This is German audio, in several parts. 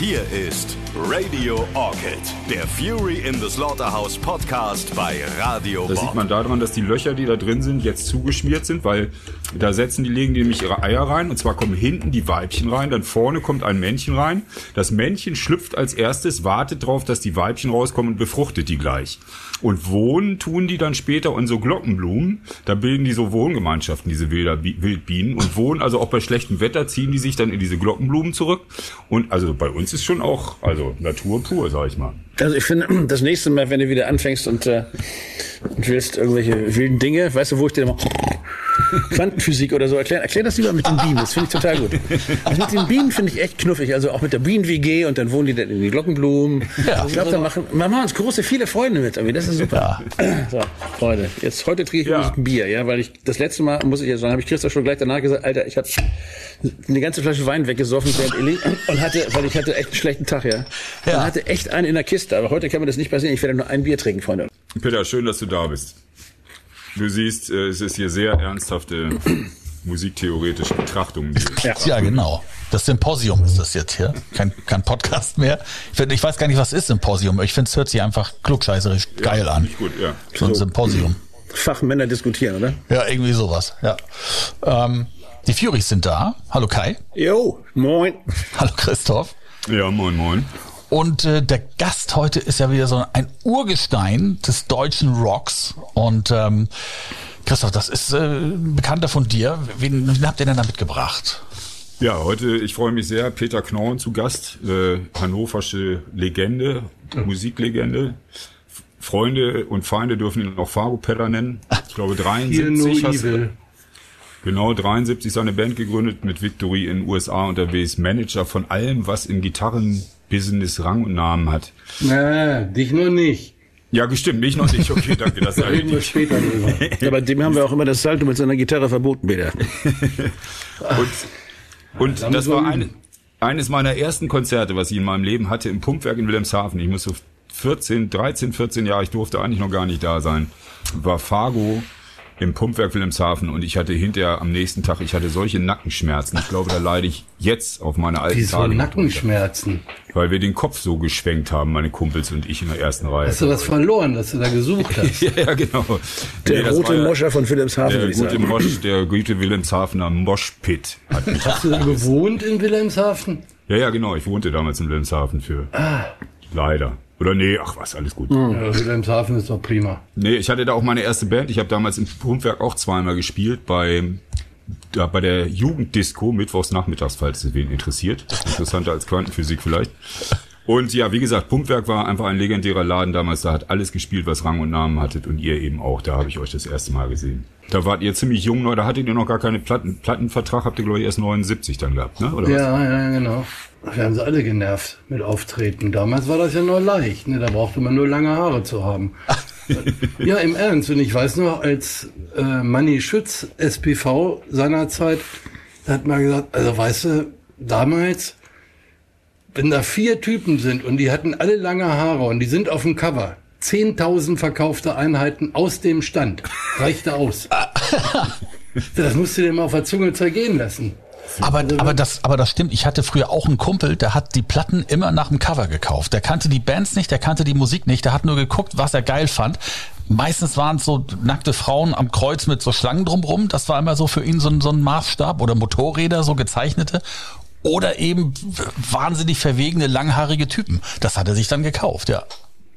Hier ist Radio Orchid, der Fury in the Slaughterhouse Podcast bei Radio Das Bob. sieht man daran, dass die Löcher, die da drin sind, jetzt zugeschmiert sind, weil da setzen die, legen die nämlich ihre Eier rein und zwar kommen hinten die Weibchen rein, dann vorne kommt ein Männchen rein. Das Männchen schlüpft als erstes, wartet drauf, dass die Weibchen rauskommen und befruchtet die gleich. Und wohnen tun die dann später in so Glockenblumen. Da bilden die so Wohngemeinschaften, diese Wilder, Bi- Wildbienen. Und wohnen also auch bei schlechtem Wetter, ziehen die sich dann in diese Glockenblumen zurück. Und also bei uns ist schon auch, also Natur pur, sag ich mal. Also ich finde, das nächste Mal, wenn du wieder anfängst und, äh, und willst irgendwelche wilden Dinge, weißt du, wo ich dir mal Quantenphysik oder so erklären, erklär das lieber mit den Bienen, das finde ich total gut. Das mit den Bienen finde ich echt knuffig, also auch mit der Bienen-WG und dann wohnen die dann in die Glockenblumen. Ich glaube, da machen, wir machen uns große, viele Freunde mit, das ist super. So, Freunde, jetzt, heute trinke ich Ja. ein Bier, ja, weil ich, das letzte Mal, muss ich jetzt sagen, habe ich Christoph schon gleich danach gesagt, Alter, ich habe eine ganze Flasche Wein weggesoffen während Illy und hatte, weil ich hatte echt einen schlechten Tag, ja. Ja. Und hatte echt einen in der Kiste, aber heute kann mir das nicht passieren, ich werde nur ein Bier trinken, Freunde. Peter, schön, dass du da bist. Du siehst, äh, es ist hier sehr ernsthafte musiktheoretische Betrachtungen. die- Ja, genau. Das Symposium ist das jetzt hier. Kein, kein Podcast mehr. Ich, find, ich weiß gar nicht, was ist Symposium. Ich finde, es hört sich einfach klugscheißerisch geil an. Gut, ja. So ein Symposium. Fachmänner diskutieren, oder? Ja, irgendwie sowas. Ja. Ähm, die Furies sind da. Hallo Kai. Jo, moin. Hallo Christoph. Ja, moin, moin. Und äh, der Gast heute ist ja wieder so ein Urgestein des deutschen Rocks. Und ähm, Christoph, das ist äh, ein Bekannter von dir. Wen, wen habt ihr denn da mitgebracht? Ja, heute, ich freue mich sehr, Peter Knorren zu Gast, äh, hannoversche Legende, Musiklegende. Freunde und Feinde dürfen ihn auch Faro Peller nennen. Ich glaube, 73 hast du, genau, 73 seine Band gegründet, mit Victory in den USA unterwegs, Manager von allem, was im Gitarrenbusiness Rang und Namen hat. Na, dich nur nicht. Ja, gestimmt, mich noch nicht. Okay, danke, das sage ich Reden wir nicht. später drüber. Ja, bei dem haben wir auch immer das Salto mit seiner Gitarre verboten, Peter. Und, und das so war ein- eine, eines meiner ersten Konzerte, was ich in meinem Leben hatte, im Pumpwerk in Wilhelmshaven. Ich musste 14, 13, 14 Jahre, ich durfte eigentlich noch gar nicht da sein, war Fargo im Pumpwerk Wilhelmshaven und ich hatte hinterher am nächsten Tag, ich hatte solche Nackenschmerzen. Ich glaube, da leide ich jetzt auf meine alten Wieso Tage. Nackenschmerzen? drunter, Weil wir den Kopf so geschwenkt haben, meine Kumpels und ich in der ersten Reihe. Hast du was verloren, dass du da gesucht hast? ja, ja, genau. Der Nee, rote Moscher von Wilhelmshaven, Der gute. Mosch, der gute Wilhelmshavener Moschpit hat mich Hast du da gewohnt in Wilhelmshaven? Ja, ja, genau. Ich wohnte damals in Wilhelmshaven für. Leider. Oder nee, ach was, alles gut. Ja, Wilhelmshaven ist doch prima. Nee, ich hatte da auch meine erste Band. Ich habe damals im Pumpwerk auch zweimal gespielt bei da bei der Jugenddisco mittwochs nachmittags, falls es wen interessiert. Interessanter als Quantenphysik vielleicht. Und ja, wie gesagt, Pumpwerk war einfach ein legendärer Laden damals. Da hat alles gespielt, was Rang und Namen hattet und ihr eben auch. Da habe ich euch das erste Mal gesehen. Da wart ihr ziemlich jung, neu. Da hattet ihr noch gar keine Platten. Plattenvertrag habt ihr glaube ich erst 79 dann gehabt, ne? Oder was? Ja, ja, genau. Wir haben sie alle genervt mit Auftreten. Damals war das ja nur leicht. Ne? Da brauchte man nur lange Haare zu haben. ja, im Ernst. Und ich weiß noch, als äh, Manni Schütz, SPV seinerzeit, da hat man gesagt, also weißt du, damals, wenn da vier Typen sind und die hatten alle lange Haare und die sind auf dem Cover, 10.000 verkaufte Einheiten aus dem Stand, reichte aus. das musst du dir mal auf der Zunge zergehen lassen. Aber, aber, das, aber das stimmt. Ich hatte früher auch einen Kumpel, der hat die Platten immer nach dem Cover gekauft. Der kannte die Bands nicht, der kannte die Musik nicht, der hat nur geguckt, was er geil fand. Meistens waren es so nackte Frauen am Kreuz mit so Schlangen drumrum. Das war immer so für ihn so ein, so ein Maßstab. Oder Motorräder, so gezeichnete. Oder eben wahnsinnig verwegene, langhaarige Typen. Das hat er sich dann gekauft, ja.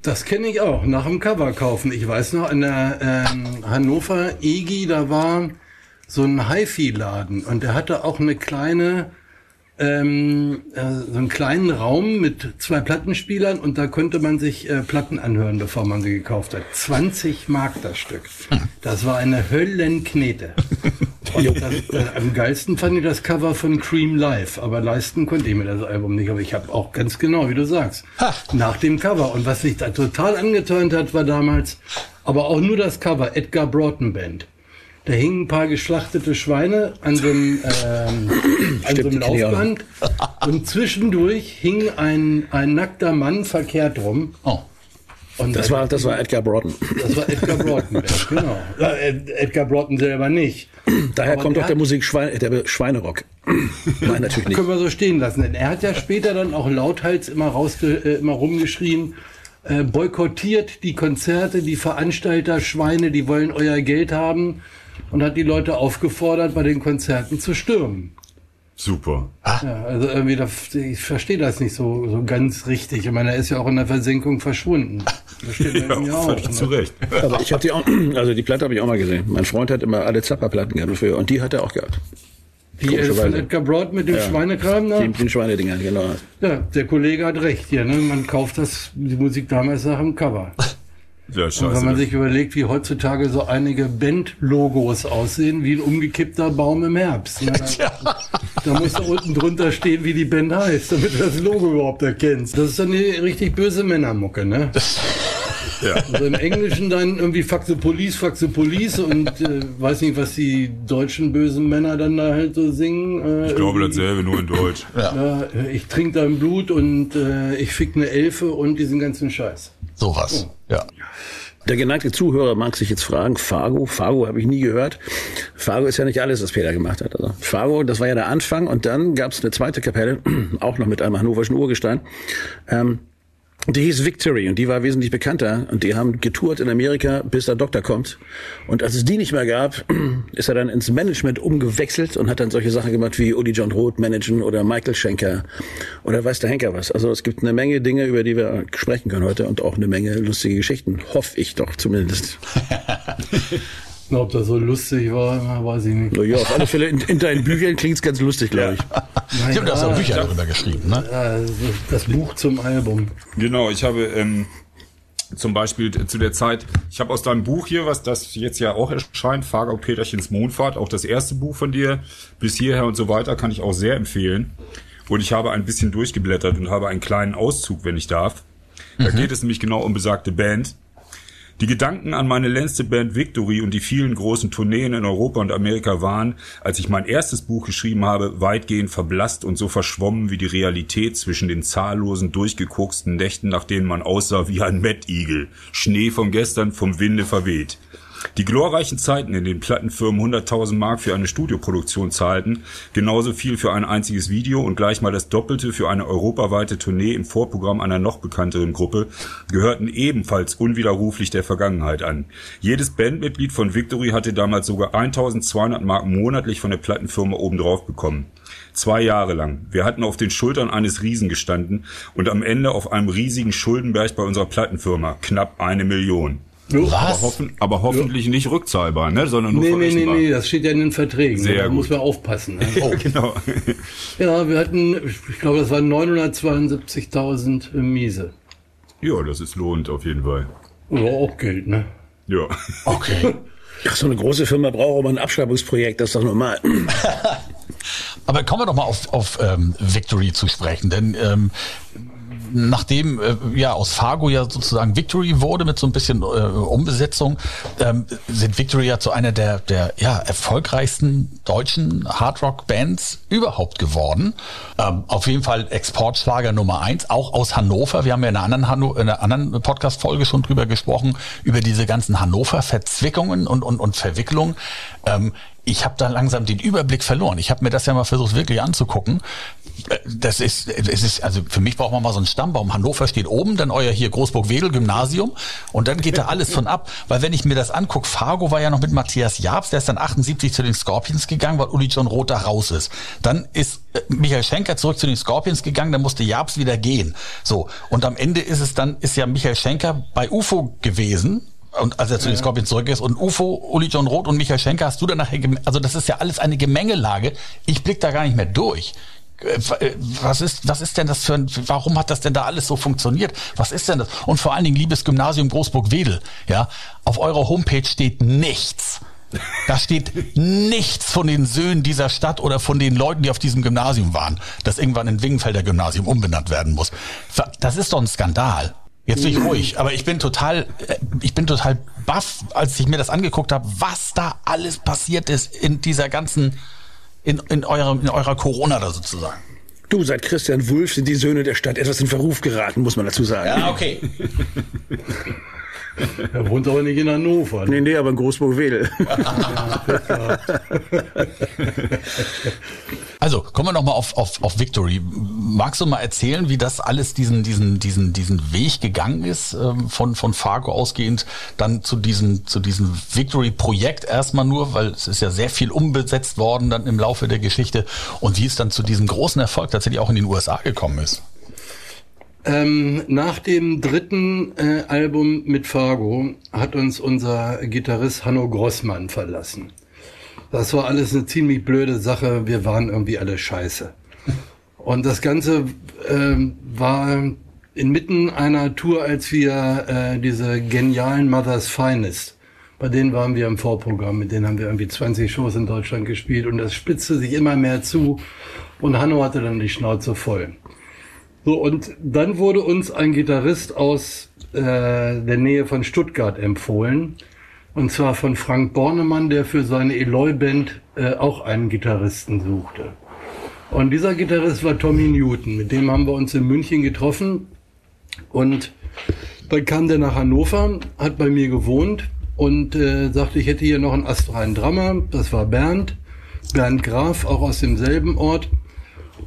Das kenne ich auch, nach dem Cover kaufen. Ich weiß noch, in der ähm, Hannover EGI, da war so ein HiFi-Laden und der hatte auch eine kleine, ähm, äh, so einen kleinen Raum mit zwei Plattenspielern und da konnte man sich äh, Platten anhören, bevor man sie gekauft hat. 20 Mark das Stück. Das war eine Höllenknete. Und das, äh, am geilsten fand ich das Cover von Cream Live, aber leisten konnte ich mir das Album nicht. Aber ich habe auch ganz genau, wie du sagst, nach dem Cover. Und was mich da total angeturnt hat, war damals, aber auch nur das Cover, Edgar Broughton Band. Da hingen ein paar geschlachtete Schweine an so einem, ähm, an so einem. Laufband und zwischendurch hing ein, ein nackter Mann verkehrt rum. Oh. Und Das war, das war Edgar Broughton. das war Edgar Broughton, genau. Edgar Broughton selber nicht. Daher Aber kommt auch der Musik Schweine, der Schweinerock. Nein, natürlich nicht. Können wir so stehen lassen. Denn er hat ja später dann auch lauthals immer rausge äh, immer rumgeschrien, äh, boykottiert die Konzerte, die Veranstalter, Schweine, die wollen euer Geld haben und hat die Leute aufgefordert, bei den Konzerten zu stürmen. Super. Ja, also irgendwie, da, ich verstehe das nicht so, so ganz richtig. Ich meine, er ist ja auch in der Versenkung verschwunden. Das steht Ja, mir auch. ne? zu Recht. Aber ich habe die auch, also die Platte habe ich auch mal gesehen. Mein Freund hat immer alle Zappa-Platten gehabt früher und die hat er auch gehabt. Die äh, von. Edgar Broad mit dem Ja. Schweinekram da? Die, den Schweinedinger, genau. Ja, der Kollege hat recht hier. Ne? Man kauft das, die Musik damals nach dem Cover. Ja, Und wenn man scheiße. sich überlegt, wie heutzutage so einige Band-Logos aussehen, wie ein umgekippter Baum im Herbst. Ne? Da, da muss da unten drunter stehen, wie die Band heißt, damit du das Logo überhaupt erkennst. Das ist dann eine richtig böse Männermucke, ne? Ja. Also im Englischen dann irgendwie Fuck the Police, Fuck the Police und äh, weiß nicht, was die deutschen bösen Männer dann da halt so singen. Äh, Ich glaube dasselbe, nur in Deutsch. Ja, äh, ich trinke dein Blut und äh, ich fick eine Elfe und diesen ganzen Scheiß. Sowas. Ja. Der geneigte Zuhörer mag sich jetzt fragen, Fargo, Fargo habe ich nie gehört. Fargo ist ja nicht alles, was Peter gemacht hat. Also Fargo, das war ja der Anfang und dann gab es eine zweite Kapelle, auch noch mit einem hannoverschen Urgestein. Ähm, die hieß Victory und die war wesentlich bekannter und die haben getourt in Amerika, bis der Doktor kommt. Und als es die nicht mehr gab, ist er dann ins Management umgewechselt und hat dann solche Sachen gemacht wie Uli John Roth managen oder Michael Schenker oder weiß der Henker was. Also es gibt eine Menge Dinge, über die wir sprechen können heute und auch eine Menge lustige Geschichten. Hoffe ich doch zumindest. Na, Ob das so lustig war, weiß ich nicht. Na ja, auf alle Fälle in, in deinen Büchern klingt's ganz lustig, glaube ich. Ich habe da auch Bücher darüber geschrieben, ne? Ja, das Buch zum Album. Genau, ich habe ähm, zum Beispiel zu der Zeit, ich habe aus deinem Buch hier, was das jetzt ja auch erscheint, Fargo Peterchens Mondfahrt, auch das erste Buch von dir, bis hierher und so weiter, kann ich auch sehr empfehlen. Und ich habe ein bisschen durchgeblättert und habe einen kleinen Auszug, wenn ich darf. Da geht es nämlich genau um besagte Band. Die Gedanken an meine letzte Band Victory und die vielen großen Tourneen in Europa und Amerika waren, als ich mein erstes Buch geschrieben habe, weitgehend verblasst und so verschwommen wie die Realität zwischen den zahllosen, durchgekoksten Nächten, nach denen man aussah wie ein Mettigel. Schnee von gestern vom Winde verweht. Die glorreichen Zeiten, in denen Plattenfirmen 100.000 Mark für eine Studioproduktion zahlten, genauso viel für ein einziges Video und gleich mal das Doppelte für eine europaweite Tournee im Vorprogramm einer noch bekannteren Gruppe, gehörten ebenfalls unwiderruflich der Vergangenheit an. Jedes Bandmitglied von Victory hatte damals sogar 1.200 Mark monatlich von der Plattenfirma obendrauf bekommen. Zwei Jahre lang. Wir hatten auf den Schultern eines Riesen gestanden und am Ende auf einem riesigen Schuldenberg bei unserer Plattenfirma. Knapp eine Million. Aber, Was? hoffen, aber hoffentlich nicht rückzahlbar, ne? sondern nur Nee, nee, nee, das steht ja in den Verträgen. Sehr da gut. muss man aufpassen. Ne? Ja, genau. Ja, wir hatten, ich glaube, das waren 972.000 Miese. ja, das ist lohnt auf jeden Fall. Oder auch Geld, ne? Ja. Okay. Ach, so eine große Firma braucht aber ein Abschreibungsprojekt, das ist doch normal. Aber kommen wir doch mal auf, auf ähm, Victory zu sprechen, denn ähm, nachdem äh, ja aus Fargo ja sozusagen Victory wurde mit so ein bisschen äh, Umbesetzung, ähm, sind Victory ja zu einer der der ja erfolgreichsten deutschen Hardrock-Bands überhaupt geworden. Ähm, auf jeden Fall Exportschlager Nummer eins, auch aus Hannover. Wir haben ja in einer anderen, Hanno in einer anderen Podcast-Folge schon drüber gesprochen über diese ganzen Hannover-Verzwickungen und und und Verwicklungen. Ähm, ich habe da langsam den Überblick verloren. Ich habe mir das ja mal versucht wirklich anzugucken. Das ist, es ist, also für mich braucht man mal so einen Stammbaum. Hannover steht oben, dann euer hier Großburg-Wedel Gymnasium und dann geht da alles von ab. Weil wenn ich mir das angucke, Fargo war ja noch mit Matthias Jabs, der ist dann 78 zu den Scorpions gegangen, weil Uli John Roth da raus ist. Dann ist äh, Michael Schenker zurück zu den Scorpions gegangen, dann musste Jabs wieder gehen. So. Und am Ende ist es dann, ist ja Michael Schenker bei UFO gewesen, und als er zu den Scorpions zurück ist und UFO, Uli John Roth und Michael Schenker hast du dann nachher, gem- also das ist ja alles eine Gemengelage. Ich blick da gar nicht mehr durch. Äh, äh, Was ist, was ist denn das für ein, warum hat das denn da alles so funktioniert? Was ist denn das? Und vor allen Dingen, liebes Gymnasium Großburg-Wedel, ja, auf eurer Homepage steht nichts. Da steht nichts von den Söhnen dieser Stadt oder von den Leuten, die auf diesem Gymnasium waren, das irgendwann in Wingenfelder Gymnasium umbenannt werden muss. Das ist doch ein Skandal. Jetzt bin ich ruhig, aber ich bin total, äh, ich bin total baff, als ich mir das angeguckt habe, was da alles passiert ist in dieser ganzen, in, in eurer, in eurer Corona da sozusagen. Du, seit Christian Wulff sind die Söhne der Stadt etwas in Verruf geraten, muss man dazu sagen. okay. Er wohnt aber nicht in Hannover. Nee, nee, aber in Großburg-Wedel. Also kommen wir nochmal auf, auf, auf Victory. Magst du mal erzählen, wie das alles diesen, diesen, diesen, diesen Weg gegangen ist, ähm, von, von Fargo ausgehend dann zu diesem, zu diesem Victory-Projekt erstmal nur, weil es ist ja sehr viel umbesetzt worden dann im Laufe der Geschichte und wie es dann zu diesem großen Erfolg tatsächlich auch in den USA gekommen ist? Ähm, nach dem dritten äh, Album mit Fargo hat uns unser Gitarrist Hanno Grossmann verlassen. Das war alles eine ziemlich blöde Sache. Wir waren irgendwie alle scheiße. Und das Ganze ähm, war inmitten einer Tour, als wir äh, diese genialen Mother's Finest, bei denen waren wir im Vorprogramm, mit denen haben wir irgendwie 20 Shows in Deutschland gespielt und das spitzte sich immer mehr zu und Hanno hatte dann die Schnauze voll. So, und dann wurde uns ein Gitarrist aus äh, der Nähe von Stuttgart empfohlen, und zwar von Frank Bornemann, der für seine Eloy-Band äh, auch einen Gitarristen suchte. Und dieser Gitarrist war Tommy Newton. Mit dem haben wir uns in München getroffen. Und dann kam der nach Hannover, hat bei mir gewohnt und äh, sagte, ich hätte hier noch einen astreinen Drummer. Das war Bernd. Bernd Graf, auch aus demselben Ort.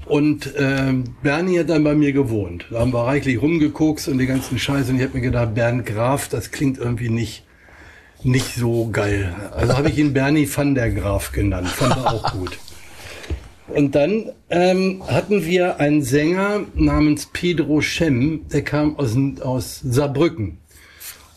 Und äh, Bernie hat dann bei mir gewohnt. Da haben wir reichlich rumgekokst und die ganzen Scheiße. Und ich habe mir gedacht, Bernd Graf, das klingt irgendwie nicht nicht so geil. Also habe ich ihn Bernie van der Graaf genannt. Fand er auch gut. Und dann ähm, hatten wir einen Sänger namens Pedro Schem, der kam aus, aus Saarbrücken.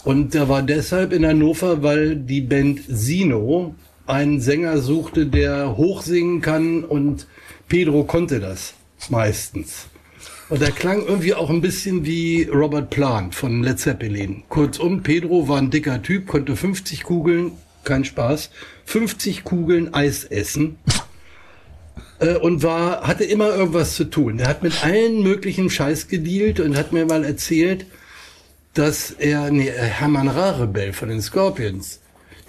Und der war deshalb in Hannover, weil die Band Sino einen Sänger suchte, der hochsingen kann und Pedro konnte das meistens. Und er klang irgendwie auch ein bisschen wie Robert Plant von Led Zeppelin. Kurzum, Pedro war ein dicker Typ, konnte 50 Kugeln, kein Spaß, 50 Kugeln Eis essen äh, und war, hatte immer irgendwas zu tun. Er hat mit allen möglichen Scheiß gedealt und hat mir mal erzählt, dass er, nee, Hermann Rarebell von den Scorpions,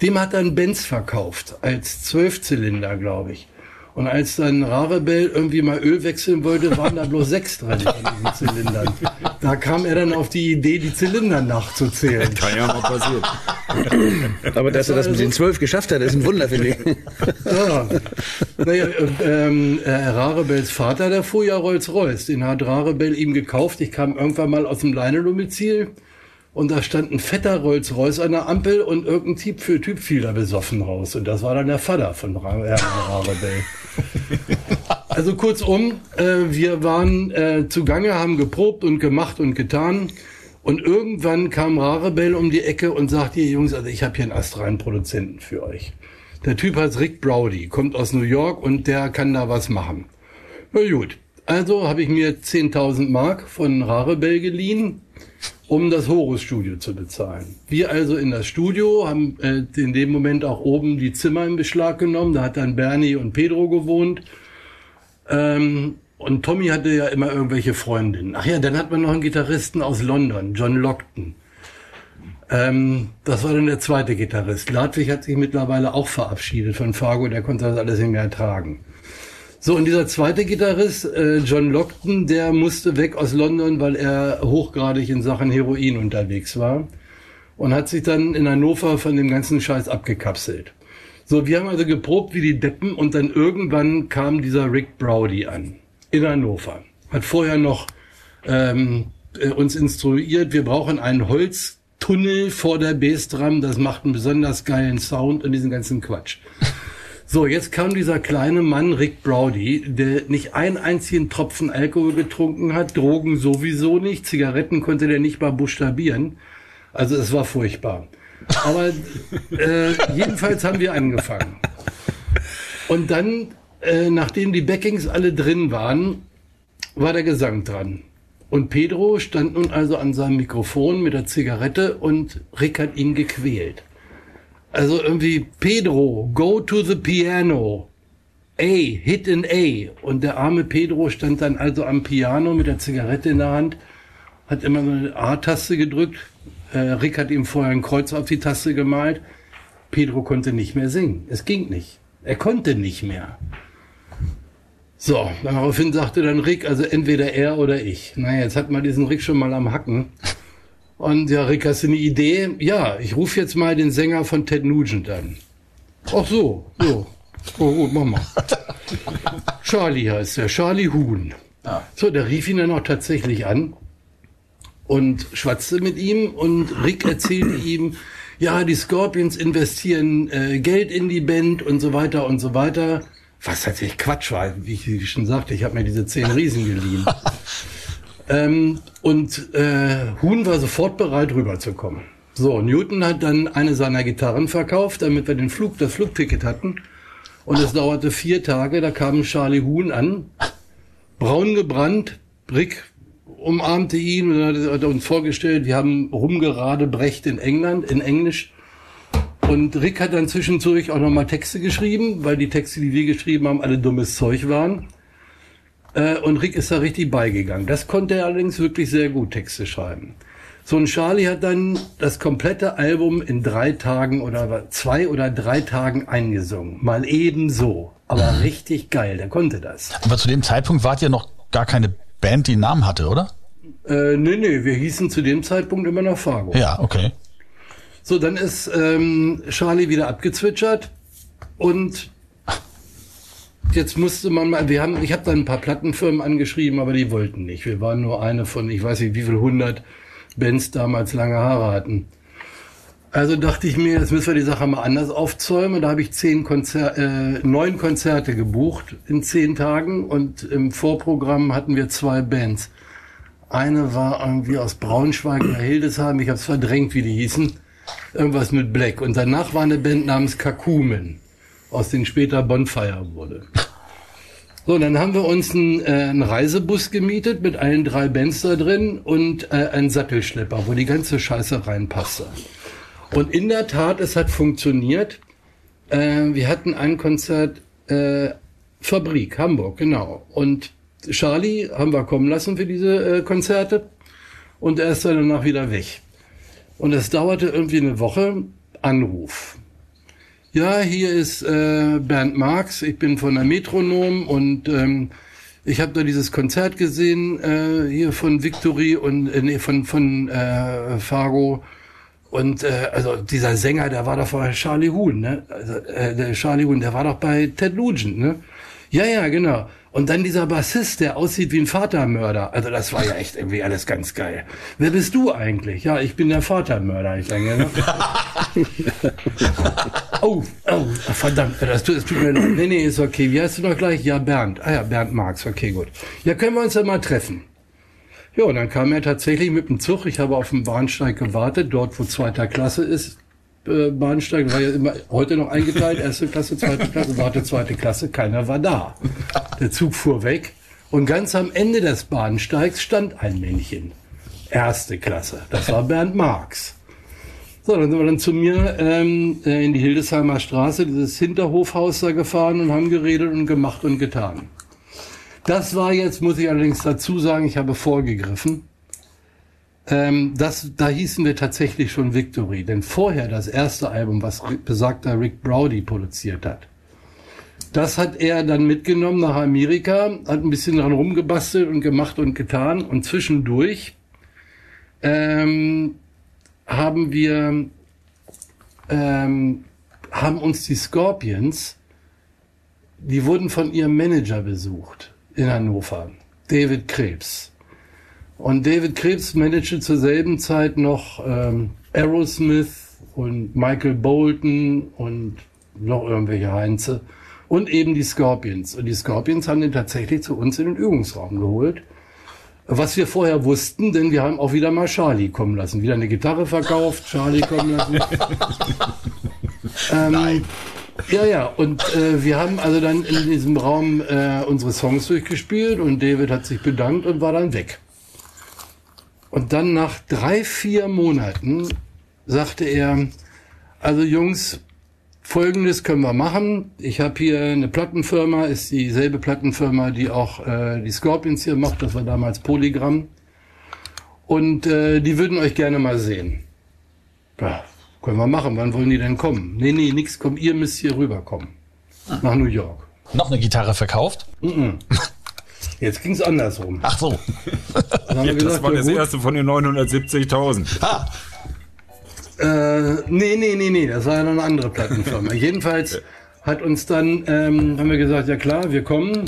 dem hat er einen Benz verkauft, als Zwölfzylinder, glaube ich. Und als dann Rarebell irgendwie mal Öl wechseln wollte, waren da bloß sechs drin in diesen Zylindern. Da kam er dann auf die Idee, die Zylinder nachzuzählen. Kann ja mal passieren. Aber dass er das mit den zwölf geschafft hat, ist ein Wunder, finde ich. Ja. Naja, ähm, äh, Rarebells Vater, der fuhr ja Rolls-Royce. Den hat Rarebell ihm gekauft. Ich kam irgendwann mal aus dem Leinedomizil und da stand ein fetter Rolls-Royce an der Ampel und irgendein Typ für Typ fiel da besoffen raus. Und das war dann der Vater von Ra äh, Rarebell. Also kurzum, äh, wir waren äh, zugange, haben geprobt und gemacht und getan. Und irgendwann kam Rarebell um die Ecke und sagte, ihr Jungs, also ich habe hier einen astralen Produzenten für euch. Der Typ heißt Rick Browdy, kommt aus New York und der kann da was machen. Na gut, also habe ich mir 10.000 Mark von Rarebell geliehen, um das Horus-Studio zu bezahlen. Wir also in das Studio, haben äh, in dem Moment auch oben die Zimmer in Beschlag genommen. Da hat dann Bernie und Pedro gewohnt. Ähm, und Tommy hatte ja immer irgendwelche Freundinnen. Ach ja, dann hat man noch einen Gitarristen aus London, John Lockton. Ähm, das war dann der zweite Gitarrist. Ladwig hat sich mittlerweile auch verabschiedet von Fargo, der konnte das alles nicht mehr ertragen. So, und dieser zweite Gitarrist, äh, John Lockton, der musste weg aus London, weil er hochgradig in Sachen Heroin unterwegs war. Und hat sich dann in Hannover von dem ganzen Scheiß abgekapselt. So, wir haben also geprobt wie die Deppen und dann irgendwann kam dieser Rick Browdy an in Hannover. Hat vorher noch ähm, äh, uns instruiert, wir brauchen einen Holztunnel vor der Bassdrum, das macht einen besonders geilen Sound und diesen ganzen Quatsch. So, jetzt kam dieser kleine Mann, Rick Browdy, der nicht einen einzigen Tropfen Alkohol getrunken hat, Drogen sowieso nicht, Zigaretten konnte der nicht mal buchstabieren. Also es war furchtbar. Aber äh, jedenfalls haben wir angefangen. Und dann, äh, nachdem die Backings alle drin waren, war der Gesang dran. Und Pedro stand nun also an seinem Mikrofon mit der Zigarette und Rick hat ihn gequält. Also irgendwie Pedro, go to the piano. A, hit an A. Und der arme Pedro stand dann also am Piano mit der Zigarette in der Hand, hat immer so eine A-Taste gedrückt. Äh, Rick hat ihm vorher ein Kreuz auf die Taste gemalt. Pedro konnte nicht mehr singen. Es ging nicht. Er konnte nicht mehr. So, daraufhin sagte dann Rick, also entweder er oder ich. Naja, jetzt hat man diesen Rick schon mal am Hacken. Und ja, Rick, hast du eine Idee? Ja, ich rufe jetzt mal den Sänger von Ted Nugent an. Ach so, so. Oh, gut, mach mal. Charlie heißt er, Charlie Huhn. So, der rief ihn dann auch tatsächlich an und schwatzte mit ihm und Rick erzählte ihm, ja, die Scorpions investieren äh, Geld in die Band und so weiter und so weiter. Was tatsächlich Quatsch war, wie ich schon sagte, ich habe mir diese zehn Riesen geliehen. ähm, und äh, Huhn war sofort bereit, rüberzukommen. So, Newton hat dann eine seiner Gitarren verkauft, damit wir den Flug, das Flugticket hatten. Und es dauerte vier Tage, da kam Charlie Huhn an, braun gebrannt, Rick umarmte ihn und hat uns vorgestellt, wir haben rumgerade Brecht in England, in Englisch. Und Rick hat dann zwischendurch auch nochmal Texte geschrieben, weil die Texte, die wir geschrieben haben, alle dummes Zeug waren. Äh, und Rick ist da richtig beigegangen. Das konnte er allerdings wirklich sehr gut, Texte schreiben. So ein Charlie hat dann das komplette Album in drei Tagen oder zwei oder drei Tagen eingesungen. Mal eben so. Aber richtig geil, der konnte das. Aber zu dem Zeitpunkt wart ihr noch gar keine Band, die einen Namen hatte, oder? Äh, nee, nee, wir hießen zu dem Zeitpunkt immer noch Fargo. Ja, okay. So, dann ist ähm, Charlie wieder abgezwitschert und jetzt musste man mal, wir haben, ich habe dann ein paar Plattenfirmen angeschrieben, aber die wollten nicht. Wir waren nur eine von, ich weiß nicht, wie viel hundert Bands damals lange Haare hatten. Also dachte ich mir, jetzt müssen wir die Sache mal anders aufzäumen. Da habe ich zehn Konzer äh, neun Konzerte gebucht in zehn Tagen und im Vorprogramm hatten wir zwei Bands. Eine war irgendwie aus Braunschweig oder Hildesheim, ich habe es verdrängt, wie die hießen. Irgendwas mit Black. Und danach war eine Band namens Kakumen, aus denen später Bonfire wurde. So, dann haben wir uns einen, äh, einen Reisebus gemietet mit allen drei Bands da drin und äh, einen Sattelschlepper, wo die ganze Scheiße reinpasste. Und in der Tat, es hat funktioniert. Äh, wir hatten ein Konzert, äh, Fabrik, Hamburg, genau. Und Charlie haben wir kommen lassen für diese äh, Konzerte. Und er ist dann danach wieder weg. Und es dauerte irgendwie eine Woche. Anruf. Ja, hier ist äh, Bernd Marx. Ich bin von der Metronom und ähm, ich habe da dieses Konzert gesehen äh, hier von Victory und äh, nee, von von äh, Fargo und äh, also dieser Sänger, der war doch bei Charlie Huhn, ne? Also, äh, der Charlie Huhn, der war doch bei Ted Nugent, ne? Ja, ja, genau. Und dann dieser Bassist, der aussieht wie ein Vatermörder. Also das war ja echt irgendwie alles ganz geil. Wer bist du eigentlich? Ja, ich bin der Vatermörder. Ich denke, ne? oh, oh, verdammt, das tut, das tut mir leid. Nee, nee, ist okay. Wie heißt du noch gleich? Ja, Bernd. Ah ja, Bernd Marx. Okay, gut. Ja, können wir uns ja mal treffen. Ja, und dann kam er tatsächlich mit dem Zug. Ich habe auf dem Bahnsteig gewartet, dort wo zweiter Klasse ist. Äh, Bahnsteig war ja immer heute noch eingeteilt, erste Klasse, zweite Klasse, warte, zweite Klasse, keiner war da. Der Zug fuhr weg und ganz am Ende des Bahnsteigs stand ein Männchen. Erste Klasse. Das war Bernd Marx. So, dann sind wir dann zu mir ähm, äh, in die Hildesheimer Straße, dieses Hinterhofhaus da gefahren und haben geredet und gemacht und getan. Das war jetzt, muss ich allerdings dazu sagen, ich habe vorgegriffen. Ähm, das, da hießen wir tatsächlich schon Victory, denn vorher das erste Album, was besagter Rick Browdy produziert hat, das hat er dann mitgenommen nach Amerika, hat ein bisschen dran rumgebastelt und gemacht und getan und zwischendurch ähm, haben wir ähm, haben uns die Scorpions, die wurden von ihrem Manager besucht in Hannover, David Krebs. Und David Krebs managte zur selben Zeit noch ähm, Aerosmith und Michael Bolton und noch irgendwelche Heinze und eben die Scorpions. Und die Scorpions haben den tatsächlich zu uns in den Übungsraum geholt. Was wir vorher wussten, denn wir haben auch wieder mal Charlie kommen lassen. Wieder eine Gitarre verkauft, Charlie kommen lassen. ähm, Nein. Ja, ja, und äh, wir haben also dann in diesem Raum äh, unsere Songs durchgespielt und David hat sich bedankt und war dann weg. Und dann nach drei, vier Monaten sagte er, also Jungs, Folgendes können wir machen. Ich habe hier eine Plattenfirma, ist dieselbe Plattenfirma, die auch äh, die Scorpions hier macht. Das war damals Polygram. Und äh, die würden euch gerne mal sehen. Ja, können wir machen. Wann wollen die denn kommen? Nee, nee, nix kommen. Ihr müsst hier rüberkommen. Nach New York. Noch eine Gitarre verkauft? Mm -mm. Jetzt ging's andersrum. Ach so. Dann haben wir Das gesagt, war ja, das gut. erste von den 970.000. Ah, Äh, nee, nee, nee, nee, das war ja noch eine andere Plattenfirma. Jedenfalls hat uns dann, ähm, haben wir gesagt, ja klar, wir kommen.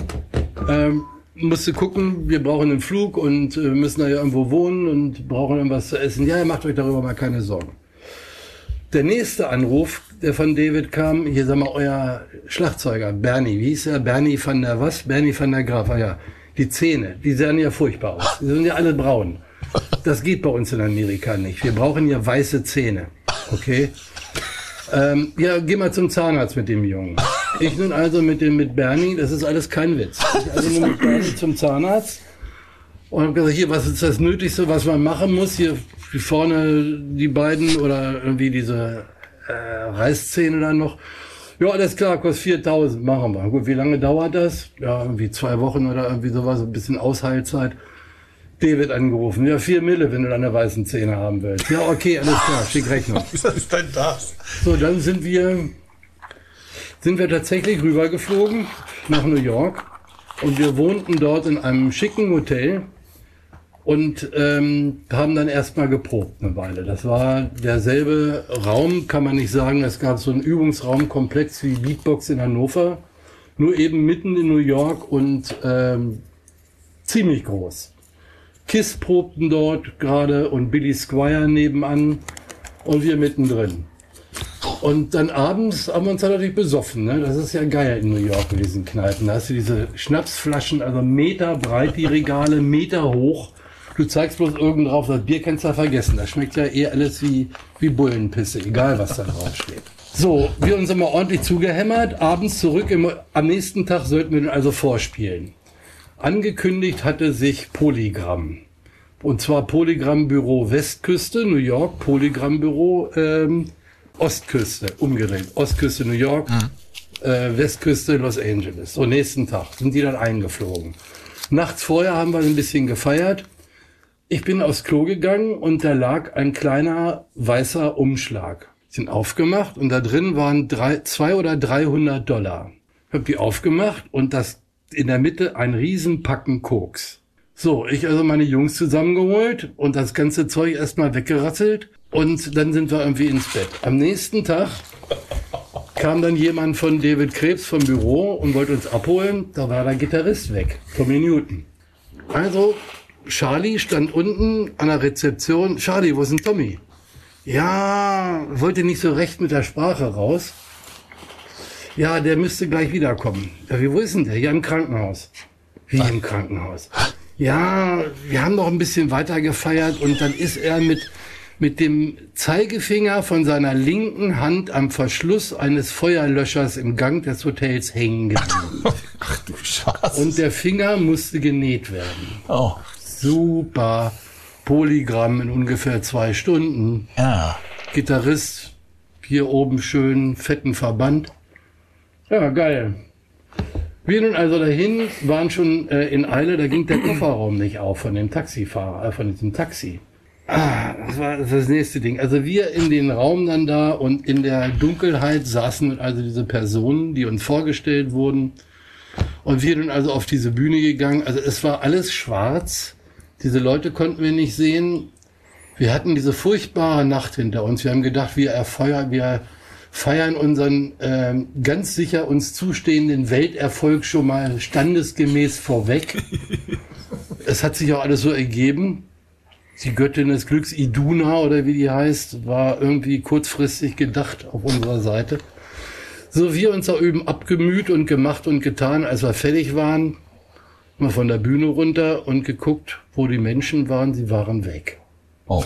Ähm, musste gucken, wir brauchen einen Flug und äh, müssen da ja irgendwo wohnen und brauchen irgendwas zu essen. Ja, macht euch darüber mal keine Sorgen. Der nächste Anruf, der von David kam, hier sag mal, euer Schlagzeuger, Bernie, wie hieß er? Bernie van der was? Bernie van der Graaf, ah ja. Die Zähne, die sehen ja furchtbar aus. Die sind ja alle braun. Das geht bei uns in Amerika nicht. Wir brauchen ja weiße Zähne. Okay? Ähm, ja, geh mal zum Zahnarzt mit dem Jungen. Ich nun also mit dem mit Bernie, das ist alles kein Witz. Ich also nur mit Bernie zum Zahnarzt und habe gesagt, hier, was ist das Nötigste, was man machen muss? Hier vorne die beiden oder irgendwie diese äh, Reißzähne dann noch. Ja, alles klar, kostet 4000, machen wir. Gut, wie lange dauert das? Ja, irgendwie zwei Wochen oder irgendwie sowas, ein bisschen Ausheilzeit. David angerufen. Ja, vier Mille, wenn du deine weißen Zähne haben willst. Ja, okay, alles klar, schick Rechnung. was ist denn das? So, dann sind wir, sind wir tatsächlich rübergeflogen nach New York und wir wohnten dort in einem schicken Hotel und ähm, haben dann erstmal geprobt eine Weile. Das war derselbe Raum, kann man nicht sagen. Es gab so einen Übungsraumkomplex wie Beatbox in Hannover, nur eben mitten in New York und ähm, ziemlich groß. Kiss probten dort gerade und Billy Squire nebenan und wir mittendrin. Und dann abends haben wir uns natürlich besoffen. Ne? Das ist ja geil in New York in diesen Kneipen. Da hast du diese Schnapsflaschen, also Meter breit, die Regale, Meter hoch. Du zeigst bloß irgend drauf, das Bier kannst du ja vergessen. Das schmeckt ja eher alles wie, wie Bullenpisse, egal was da drauf steht. So, wir uns immer ordentlich zugehämmert, abends zurück, im, am nächsten Tag sollten wir dann also vorspielen. Angekündigt hatte sich Polygramm. Und zwar Polygramm Büro Westküste, New York, Polygramm Büro ähm, Ostküste, umgedreht. Ostküste New York, äh, Westküste Los Angeles. So, nächsten Tag sind die dann eingeflogen. Nachts vorher haben wir ein bisschen gefeiert. Ich bin aufs Klo gegangen und da lag ein kleiner weißer Umschlag. Sind aufgemacht und da drin waren drei, zwei oder 300 Dollar. Hab die aufgemacht und das in der Mitte ein Riesenpacken Koks. So, ich also meine Jungs zusammengeholt und das ganze Zeug erstmal weggerasselt und dann sind wir irgendwie ins Bett. Am nächsten Tag kam dann jemand von David Krebs vom Büro und wollte uns abholen. Da war der Gitarrist weg, Tommy Newton. Also, Charlie stand unten an der Rezeption. Charlie, wo ist denn Tommy? Ja, wollte nicht so recht mit der Sprache raus. Ja, der müsste gleich wiederkommen. Ja, wie, wo ist denn der? Hier im Krankenhaus. Wie im Krankenhaus? Ja, wir haben noch ein bisschen weiter gefeiert und dann ist er mit, mit dem Zeigefinger von seiner linken Hand am Verschluss eines Feuerlöschers im Gang des Hotels hängen geblieben. Ach du Scheiße. Und der Finger musste genäht werden. Oh, Super. Polygramm in ungefähr zwei Stunden. ja. Gitarrist, hier oben schön fetten Verband. Ja, geil. Wir nun also dahin, waren schon äh, in Eile, da ging der Kofferraum nicht auf von dem Taxifahrer, äh, von diesem Taxi. Ah, das war das, war das nächste Ding. Also wir in den Raum dann da und in der Dunkelheit saßen also diese Personen, die uns vorgestellt wurden. Und wir nun also auf diese Bühne gegangen. Also es war alles schwarz. Diese Leute konnten wir nicht sehen. Wir hatten diese furchtbare Nacht hinter uns. Wir haben gedacht, wir erfeuern, wir feiern unseren ähm, ganz sicher uns zustehenden Welterfolg schon mal standesgemäß vorweg. es hat sich auch alles so ergeben. Die Göttin des Glücks, Iduna oder wie die heißt, war irgendwie kurzfristig gedacht auf unserer Seite. So wir uns da üben abgemüht und gemacht und getan, als wir fertig waren, mal von der Bühne runter und geguckt, wo die Menschen waren. Sie waren weg. Oh.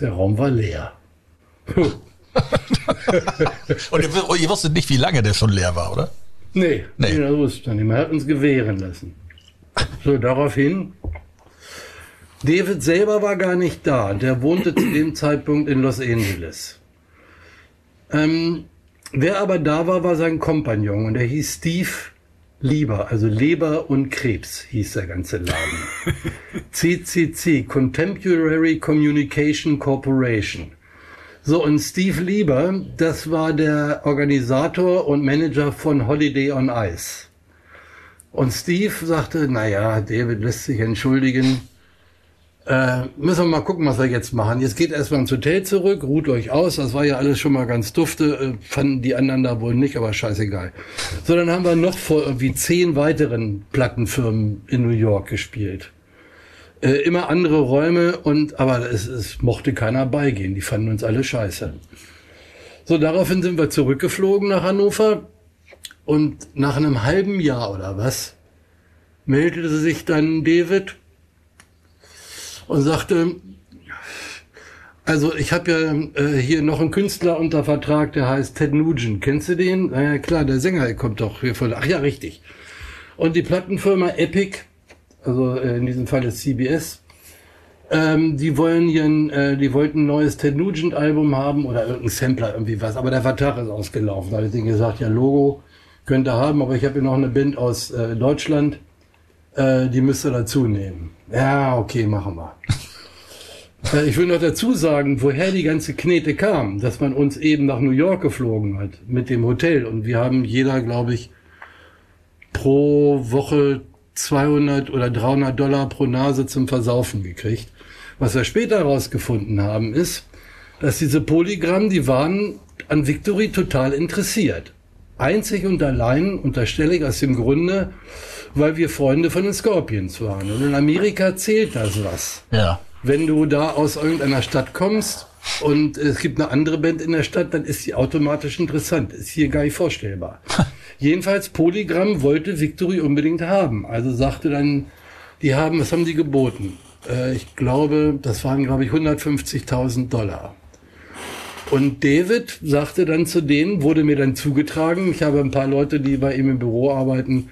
Der Raum war leer. Und ihr, ihr wusstet nicht, wie lange der schon leer war, oder? Nee, Nee. nee. das wusste ich nicht. Man hat uns gewähren lassen. So, daraufhin. David selber war gar nicht da. Der wohnte zu dem Zeitpunkt in Los Angeles. Ähm, wer aber da war, war sein Kompagnon und der hieß Steve Lieber, also Leber und Krebs hieß der ganze Laden. CCC, Contemporary Communication Corporation. So, und Steve Lieber, das war der Organisator und Manager von Holiday on Ice. Und Steve sagte, naja, David lässt sich entschuldigen. Äh, müssen wir mal gucken, was wir jetzt machen. Jetzt geht erstmal ins Hotel zurück, ruht euch aus. Das war ja alles schon mal ganz dufte. Äh, fanden die anderen da wohl nicht, aber scheißegal. So, dann haben wir noch vor irgendwie zehn weiteren Plattenfirmen in New York gespielt. Äh, immer andere Räume und, aber es, es mochte keiner beigehen. Die fanden uns alle scheiße. So, daraufhin sind wir zurückgeflogen nach Hannover und nach einem halben Jahr oder was meldete sich dann David und sagte, also ich habe ja äh, hier noch einen Künstler unter Vertrag, der heißt Ted Nugent. Kennst du den? Na ja, klar, der Sänger kommt doch hier von. Ach ja, richtig. Und die Plattenfirma Epic, also äh, in diesem Fall ist CBS, ähm, die wollen hier, ein, äh, die wollten ein neues Ted Nugent Album haben oder irgendein Sampler irgendwie was, aber der Vertrag ist ausgelaufen. Da habe ich denen gesagt, ja Logo könnt ihr haben, aber ich habe hier noch eine Band aus äh, Deutschland, äh, die müsst ihr dazu nehmen. Ja, okay, machen wir. Äh, Ich will noch dazu sagen, woher die ganze Knete kam, dass man uns eben nach New York geflogen hat mit dem Hotel und wir haben jeder, glaube ich, pro Woche 200 oder 300 Dollar pro Nase zum Versaufen gekriegt. Was wir später herausgefunden haben, ist, dass diese Polygramm, die waren an Victory total interessiert. Einzig und allein unterstelle ich aus dem Grunde, weil wir Freunde von den Scorpions waren. Und in Amerika zählt das was Ja. wenn du da aus irgendeiner Stadt kommst und es gibt eine andere Band in der Stadt, dann ist sie automatisch interessant. Ist hier gar nicht vorstellbar. Jedenfalls Polygram wollte Victory unbedingt haben. Also sagte dann, die haben, was haben die geboten? Äh, ich glaube, das waren, glaube ich, 150.000 Dollar. Und David sagte dann zu denen, wurde mir dann zugetragen, ich habe ein paar Leute, die bei ihm im Büro arbeiten,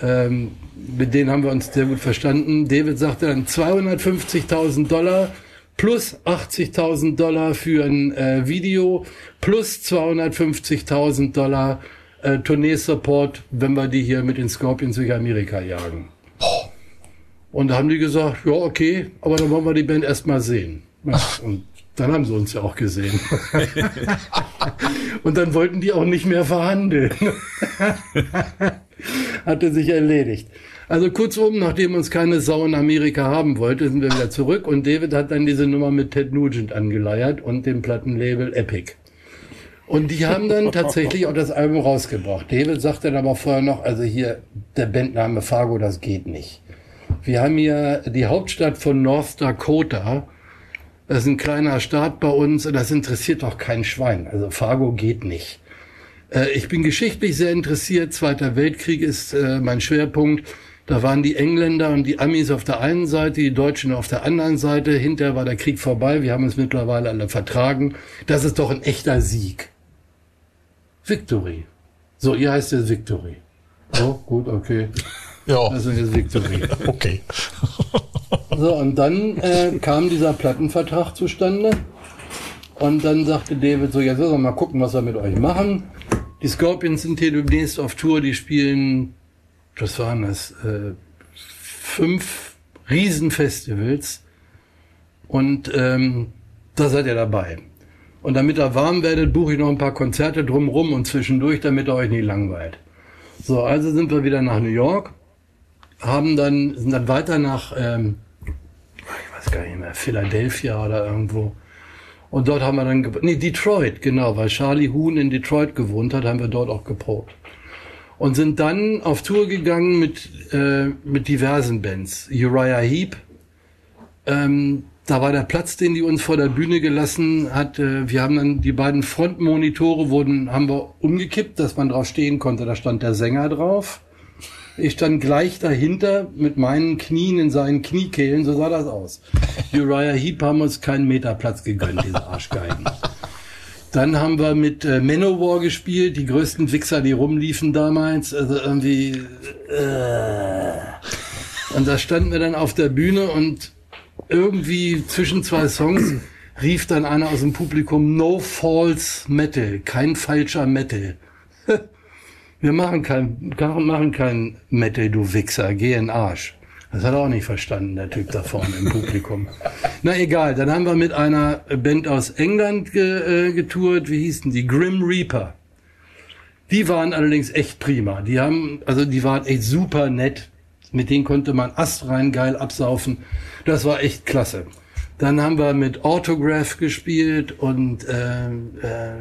ähm, mit denen haben wir uns sehr gut verstanden. David sagte dann 250.000 Dollar plus 80.000 Dollar für ein äh, Video plus 250.000 Dollar äh, Tournee-Support, wenn wir die hier mit den Scorpions durch Amerika jagen. Und da haben die gesagt, ja, okay, aber dann wollen wir die Band erstmal sehen. Ja, und dann haben sie uns ja auch gesehen. und dann wollten die auch nicht mehr verhandeln. Hatte sich erledigt. Also kurzum, nachdem uns keine Sau in Amerika haben wollte, sind wir wieder zurück und David hat dann diese Nummer mit Ted Nugent angeleiert und dem Plattenlabel Epic. Und die haben dann tatsächlich auch das Album rausgebracht. David sagte dann aber vorher noch, also hier, der Bandname Fargo, das geht nicht. Wir haben hier die Hauptstadt von North Dakota. Das ist ein kleiner Staat bei uns und das interessiert doch kein Schwein. Also Fargo geht nicht. Äh, ich bin geschichtlich sehr interessiert. Zweiter Weltkrieg ist äh, mein Schwerpunkt. Da waren die Engländer und die Amis auf der einen Seite, die Deutschen auf der anderen Seite. Hinterher war der Krieg vorbei. Wir haben uns mittlerweile alle vertragen. Das ist doch ein echter Sieg. Victory. So, ihr heißt jetzt Victory. So, gut, okay. Ja. Also jetzt Victory. Okay. So, und dann äh, kam dieser Plattenvertrag zustande. Und dann sagte David so, jetzt müssen wir mal gucken, was wir mit euch machen. Die Scorpions sind hier demnächst auf Tour, die spielen, was waren das, äh, fünf Riesenfestivals. Und ähm, da seid ihr dabei. Und damit ihr warm werdet, buche ich noch ein paar Konzerte drumrum und zwischendurch, damit ihr euch nicht langweilt. So, also sind wir wieder nach New York, haben dann, sind dann weiter nach, ähm, ich weiß gar nicht mehr, Philadelphia oder irgendwo. Und dort haben wir dann, nee, Detroit, genau, weil Charlie Huhn in Detroit gewohnt hat, haben wir dort auch geprobt. Und sind dann auf Tour gegangen mit, äh, mit diversen Bands. Uriah Heep, ähm, da war der Platz, den die uns vor der Bühne gelassen hat. Äh, wir haben dann die beiden Frontmonitore wurden, haben wir umgekippt, dass man drauf stehen konnte. Da stand der Sänger drauf. Ich stand gleich dahinter mit meinen Knien in seinen Kniekehlen, so sah das aus. Uriah Heep haben uns keinen Meter Platz gegönnt, diese Arschgeigen. Dann haben wir mit äh, Manowar gespielt, die größten Wichser, die rumliefen damals. Also irgendwie. Äh. Und da standen wir dann auf der Bühne und irgendwie zwischen zwei Songs rief dann einer aus dem Publikum No False Metal, kein falscher Metal. Wir machen kein, machen kein Metal, du Wichser, geh in Arsch. Das hat er auch nicht verstanden, der Typ da vorne im Publikum. Na egal, dann haben wir mit einer Band aus England ge, äh, getourt, wie hießen die? Grim Reaper. Die waren allerdings echt prima. Die haben, also die waren echt super nett. Mit denen konnte man astrein geil absaufen. Das war echt klasse. Dann haben wir mit Autograph gespielt und äh, äh,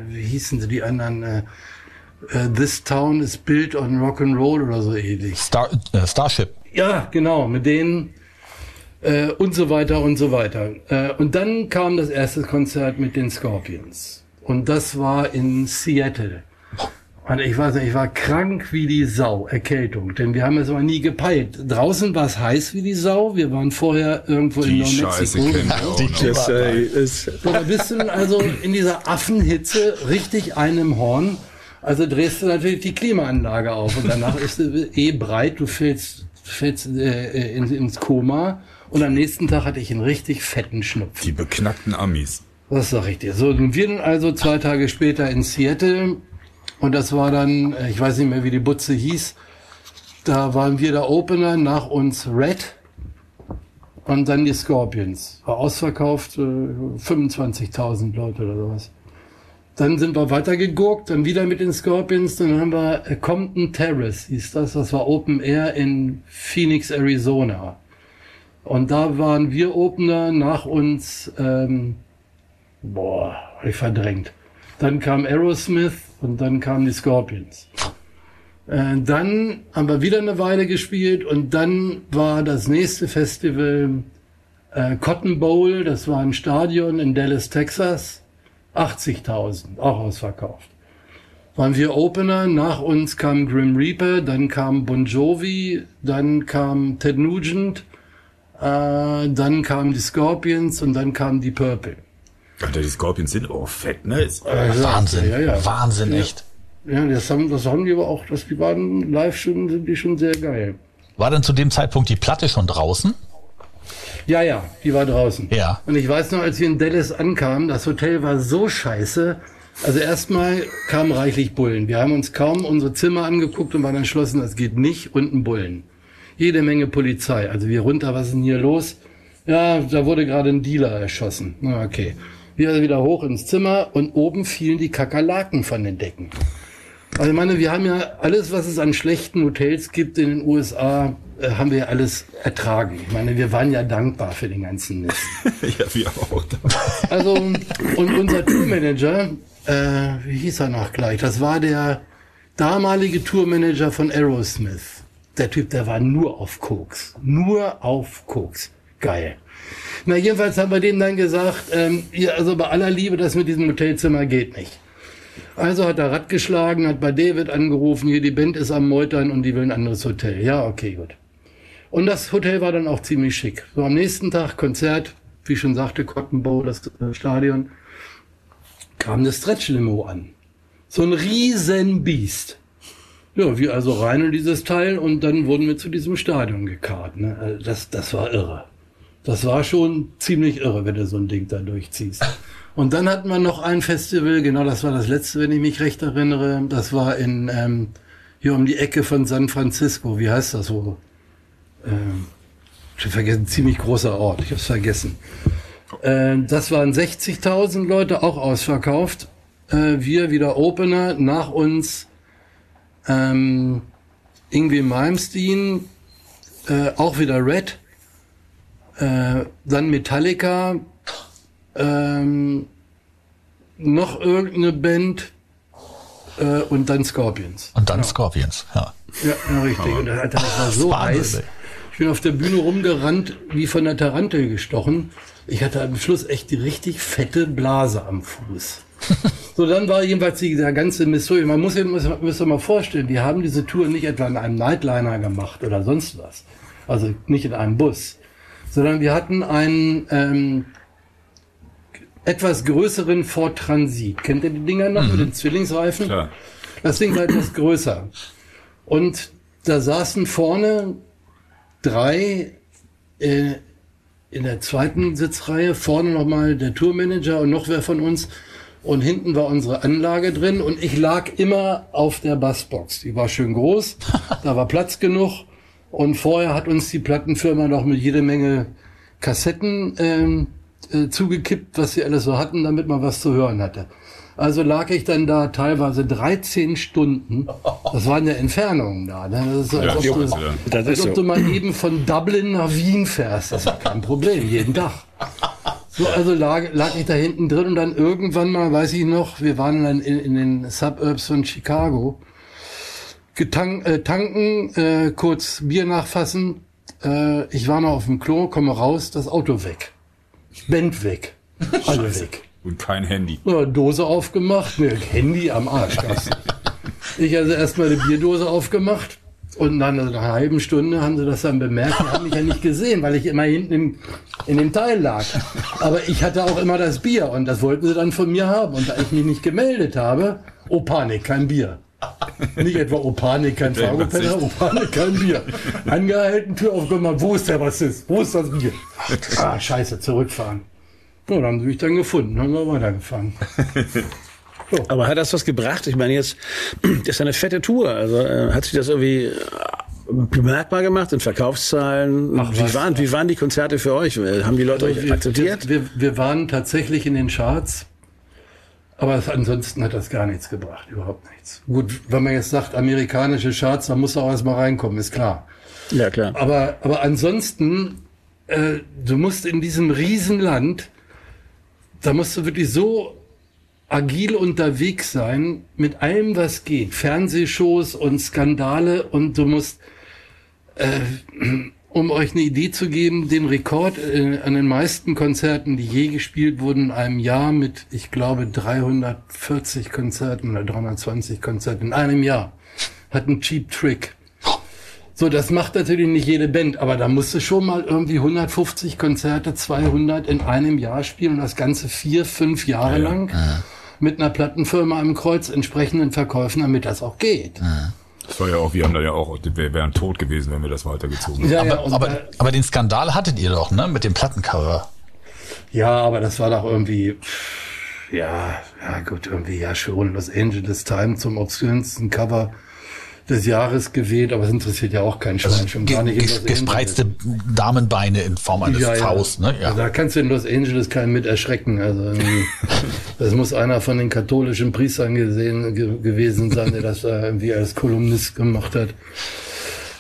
wie hießen sie die anderen? Äh, äh, This Town is built on Rock and Roll oder so ähnlich. Star, äh, Starship. Ja, genau, mit denen äh, und so weiter und so weiter. Äh, und dann kam das erste Konzert mit den Scorpions. Und das war in Seattle. Und ich weiß nicht, ich war krank wie die Sau, Erkältung, denn wir haben es aber nie gepeilt. Draußen war es heiß wie die Sau, wir waren vorher irgendwo in Die New Scheiße Mexico. da bist du also in dieser Affenhitze richtig einem Horn. Also drehst du natürlich die Klimaanlage auf und danach ist es eh breit, du fällst, fällst äh, in, ins Koma und am nächsten Tag hatte ich einen richtig fetten Schnupfen. Die beknackten Amis. Das sag ich dir. So, wir dann also zwei Tage später in Seattle und das war dann, äh, ich weiß nicht mehr, wie die Butze hieß, da waren wir der Opener, nach uns Red und dann die Scorpions. War ausverkauft, äh, 25.000 Leute oder sowas. Dann sind wir weitergegurkt, dann wieder mit den Scorpions, dann haben wir äh, Compton Terrace, hieß das, das war Open Air in Phoenix, Arizona. Und da waren wir Opener, nach uns, ähm, boah, hab ich verdrängt. Dann kam Aerosmith und dann kamen die Scorpions. Äh, dann haben wir wieder eine Weile gespielt und dann war das nächste Festival äh, Cotton Bowl, das war ein Stadion in Dallas, Texas. 80.000, auch ausverkauft. Waren wir Opener, nach uns kam Grim Reaper, dann kam Bon Jovi, dann kam Ted Nugent, äh, dann kamen die Scorpions und dann kamen die Purple. Alter, die Scorpions sind auch fett, ne? Ist, Wahnsinn. Ja, ja. Wahnsinn, echt. Ja, das haben, das haben die aber auch, dass die waren live schon, sind die schon sehr geil. War denn zu dem Zeitpunkt die Platte schon draußen? Ja, ja, die war draußen. Ja. Und ich weiß noch, als wir in Dallas ankamen, das Hotel war so scheiße. Also erstmal kamen reichlich Bullen. Wir haben uns kaum unsere Zimmer angeguckt und waren entschlossen, das geht nicht, unten Bullen. Jede Menge Polizei. Also wir runter, was ist denn hier los? Ja, da wurde gerade ein Dealer erschossen. Na, okay. Wir wieder hoch ins Zimmer und oben fielen die Kakerlaken von den Decken. Also ich meine, wir haben ja alles, was es an schlechten Hotels gibt in den USA, äh, haben wir ja alles ertragen. Ich meine, wir waren ja dankbar für den ganzen Mist. ja, wir auch. Also, und unser Tourmanager, äh, wie hieß er noch gleich? Das war der damalige Tourmanager von Aerosmith. Der Typ, der war nur auf Koks. Nur auf Koks. Geil. Na, jedenfalls haben wir dem dann gesagt, ähm, ihr, also bei aller Liebe, das mit diesem Hotelzimmer geht nicht. Also hat er Rad geschlagen, hat bei David angerufen, hier die Band ist am Meutern und die will ein anderes Hotel. Ja, okay, gut. Und das Hotel war dann auch ziemlich schick. So am nächsten Tag Konzert, wie schon sagte, Cotton Bowl, das äh, Stadion, kam eine Stretch-Limo an. So ein riesen Biest. Ja, wir also rein in dieses Teil und dann wurden wir zu diesem Stadion gekarrt. Ne? Also Das, das war irre. Das war schon ziemlich irre, wenn du so ein Ding da durchziehst. Und dann hatten wir noch ein Festival, genau das war das letzte, wenn ich mich recht erinnere. Das war in ähm, hier um die Ecke von San Francisco. Wie heißt das so? Ähm, ich hab vergessen, ziemlich großer Ort. Ich hab's vergessen. Äh, das waren 60.000 Leute, auch ausverkauft. Äh, wir wieder Opener, nach uns ähm, Ingwie Malmsteen, äh, auch wieder Red, äh, dann Metallica, ähm, noch irgendeine Band äh, und dann Scorpions. Und dann Scorpions, ja. Ja, ja richtig. Und Alter, das war so heiß. Ich bin auf der Bühne rumgerannt, wie von der Tarantel gestochen. Ich hatte am Schluss echt die richtig fette Blase am Fuß. so, dann war jedenfalls dieser ganze Mist durch. Man muss sich muss, mal vorstellen, die haben diese Tour nicht etwa in einem Nightliner gemacht oder sonst was. Also nicht in einem Bus. Sondern wir hatten einen ähm, etwas größeren Ford Transit. Kennt ihr die Dinger noch mit den Zwillingsreifen? Klar. Das Ding war etwas größer. Und da saßen vorne drei äh, in der zweiten Sitzreihe, vorne nochmal der Tourmanager und noch wer von uns. Und hinten war unsere Anlage drin und ich lag immer auf der Bassbox. Die war schön groß, da war Platz genug. Und vorher hat uns die Plattenfirma noch mit jede Menge Kassetten ähm, äh, zugekippt, was sie alles so hatten, damit man was zu hören hatte. Also lag ich dann da teilweise 13 Stunden. Das waren ja Entfernungen da. Ne? Das ist, als, Ja, ob, das du, ist ja- Das als ist ob so. du mal eben von Dublin nach Wien fährst. Das ist kein Problem, jeden Tag. So, also lag, lag ich da hinten drin und dann irgendwann mal, weiß ich noch, wir waren dann in, in den Suburbs von Chicago. Getank, äh, tanken, äh, kurz Bier nachfassen. Äh, ich war noch auf dem Klo, komme raus, das Auto weg. Band weg. Alle weg. Und kein Handy. Ja, Dose aufgemacht, ne, Handy am Arsch. Ich also erstmal eine Bierdose aufgemacht und dann nach einer halben Stunde haben sie das dann bemerkt, die haben mich ja nicht gesehen, weil ich immer hinten im, in dem Teil lag. Aber ich hatte auch immer das Bier und das wollten sie dann von mir haben. Und da ich mich nicht gemeldet habe, oh Panik, kein Bier. Nicht etwa oh Panik, kein Fargopenner, oh Panik, kein Bier. Angehalten, Tür aufgemacht, wo ist der Bassist? Wo ist das Bier? Ah, scheiße, zurückfahren. Ja, dann haben sie mich dann gefunden, haben wir weitergefahren. Aber hat das was gebracht? Ich meine, jetzt ist eine fette Tour. Also äh, hat sich das irgendwie äh, bemerkbar gemacht in Verkaufszahlen? Ach, wie, waren, wie waren die Konzerte für euch? Äh, Haben die Leute euch akzeptiert? Wir, wir, wir waren tatsächlich in den Charts, aber es, ansonsten hat das gar nichts gebracht, überhaupt nichts. Gut, wenn man jetzt sagt, amerikanische Charts, da muss auch erstmal reinkommen, ist klar. Ja, klar. Aber, aber ansonsten, äh, du musst in diesem Riesenland, da musst du wirklich so agil unterwegs sein mit allem, was geht. Fernsehshows und Skandale und du musst, äh, um euch eine Idee zu geben, den Rekord äh, an den meisten Konzerten, die je gespielt wurden in einem Jahr mit, ich glaube, 340 Konzerten oder 320 Konzerten in einem Jahr, hat ein Cheap Trick. So, das macht natürlich nicht jede Band, aber da musst du schon mal irgendwie 150 Konzerte, 200 in einem Jahr spielen und das Ganze vier, fünf Jahre lang mit einer Plattenfirma am Kreuz entsprechenden Verkäufen, damit das auch geht. Das war ja auch, wir haben da ja auch, wir wären tot gewesen, wenn wir das weitergezogen hätten. Ja, ja, Aber, aber, da- aber den Skandal hattet ihr doch, ne? Mit dem Plattencover. ja, aber das war doch irgendwie, ja, ja gut, irgendwie ja schon Los Angeles Times zum obskürsten Cover des Jahres gewählt, aber es interessiert ja auch kein Schwein, schon gar nicht in Ge- ge- gespreizte Damenbeine in Form eines Ja, ja. Faust, ne? Ja. Also da kannst du in Los Angeles keinen mit erschrecken. Also irgendwie, das muss einer von den katholischen Priestern gesehen, ge gewesen sein, der das da irgendwie als Kolumnist gemacht hat.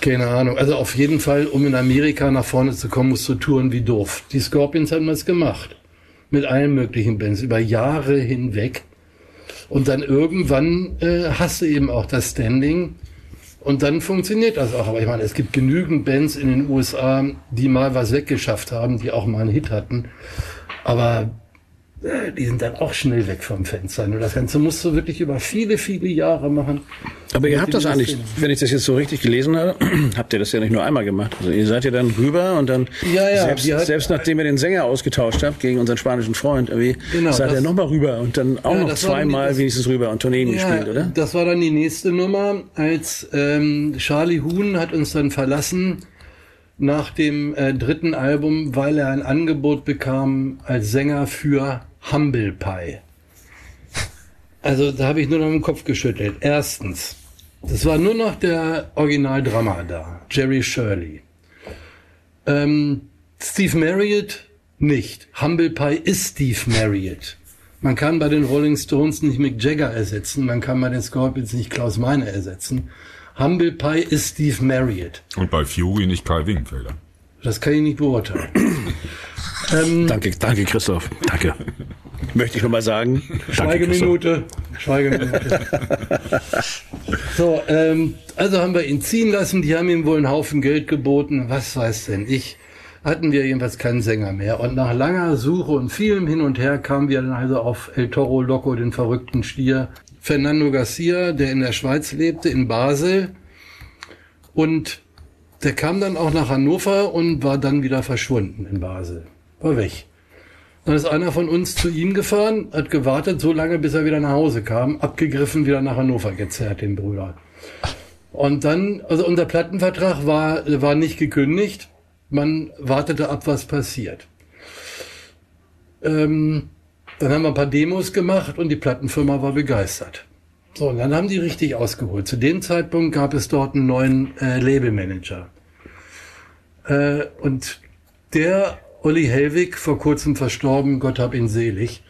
Keine Ahnung. Also auf jeden Fall, um in Amerika nach vorne zu kommen, musst du touren wie doof. Die Scorpions haben das gemacht. Mit allen möglichen Bands, über Jahre hinweg. Und dann irgendwann äh, hast du eben auch das Standing. Und dann funktioniert das auch. Aber ich meine, es gibt genügend Bands in den USA, die mal was weggeschafft haben, die auch mal einen Hit hatten. Aber die sind dann auch schnell weg vom Fenster. Und das Ganze musst du wirklich über viele, viele Jahre machen. Aber ihr habt das eigentlich, Szene. wenn ich das jetzt so richtig gelesen habe, habt ihr das ja nicht nur einmal gemacht. Also ihr seid ja dann rüber und dann, Ja, ja, selbst, hat- selbst nachdem ihr den Sänger ausgetauscht habt gegen unseren spanischen Freund, irgendwie, Genau, seid ihr nochmal rüber und dann auch Ja, noch zweimal das- wenigstens rüber und Tourneen gespielt, oder? Das war dann die nächste Nummer, als ähm, Charlie Huhn hat uns dann verlassen nach dem äh, dritten Album, weil er ein Angebot bekam als Sänger für Humble Pie. Also da habe ich nur noch den Kopf geschüttelt. Erstens, das war nur noch der Original-Drummer da, Jerry Shirley. Ähm, Steve Marriott nicht. Humble Pie ist Steve Marriott. Man kann bei den Rolling Stones nicht Mick Jagger ersetzen, man kann bei den Scorpions nicht Klaus Meine ersetzen. Humble Pie ist Steve Marriott. Und bei Fury nicht Kai Wingenfelder. Das kann ich nicht beurteilen. Ähm, Danke, danke Christoph. Danke. Möchte ich nochmal sagen. Schweigeminute. Schweigeminute. so, ähm, also haben wir ihn ziehen lassen, die haben ihm wohl einen Haufen Geld geboten, was weiß denn ich. Hatten wir jedenfalls keinen Sänger mehr. Und nach langer Suche und vielem Hin und Her kamen wir dann also auf El Toro Loco, den verrückten Stier. Fernando Garcia, der in der Schweiz lebte, in Basel. Und der kam dann auch nach Hannover und war dann wieder verschwunden in Basel. War weg. Dann ist einer von uns zu ihm gefahren, hat gewartet so lange, bis er wieder nach Hause kam, abgegriffen, wieder nach Hannover gezerrt, den Brüder. Und dann, also unser Plattenvertrag war, war nicht gekündigt. Man wartete ab, was passiert. Ähm, dann haben wir ein paar Demos gemacht und die Plattenfirma war begeistert. So, und dann haben die richtig ausgeholt. Zu dem Zeitpunkt gab es dort einen neuen äh, Labelmanager. Äh, und der Olli Hellwig, vor kurzem verstorben, Gott hab ihn selig.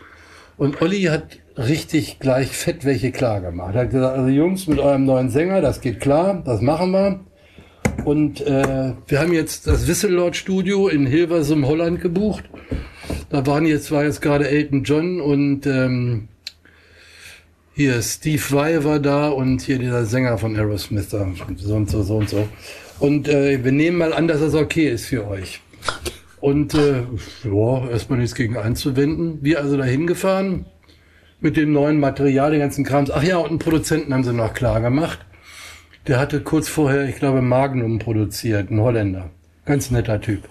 Und Olli hat richtig gleich fett welche klar gemacht. Er hat gesagt, also Jungs, mit eurem neuen Sänger, das geht klar, das machen wir. Und äh, wir haben jetzt das Whistlelord Studio in Hilversum, Holland gebucht. Da waren jetzt, war jetzt gerade Elton John und ähm, hier Steve Vai war da und hier dieser Sänger von Aerosmith so und so, so und so. Und äh, wir nehmen mal an, dass das okay ist für euch. Und äh, ja, erstmal nichts gegen einzuwenden. Wir also dahin gefahren mit dem neuen Material, den ganzen Krams. Ach ja, und einen Produzenten haben sie noch klar gemacht. Der hatte kurz vorher, ich glaube, Magnum produziert, ein Holländer. Ganz netter Typ.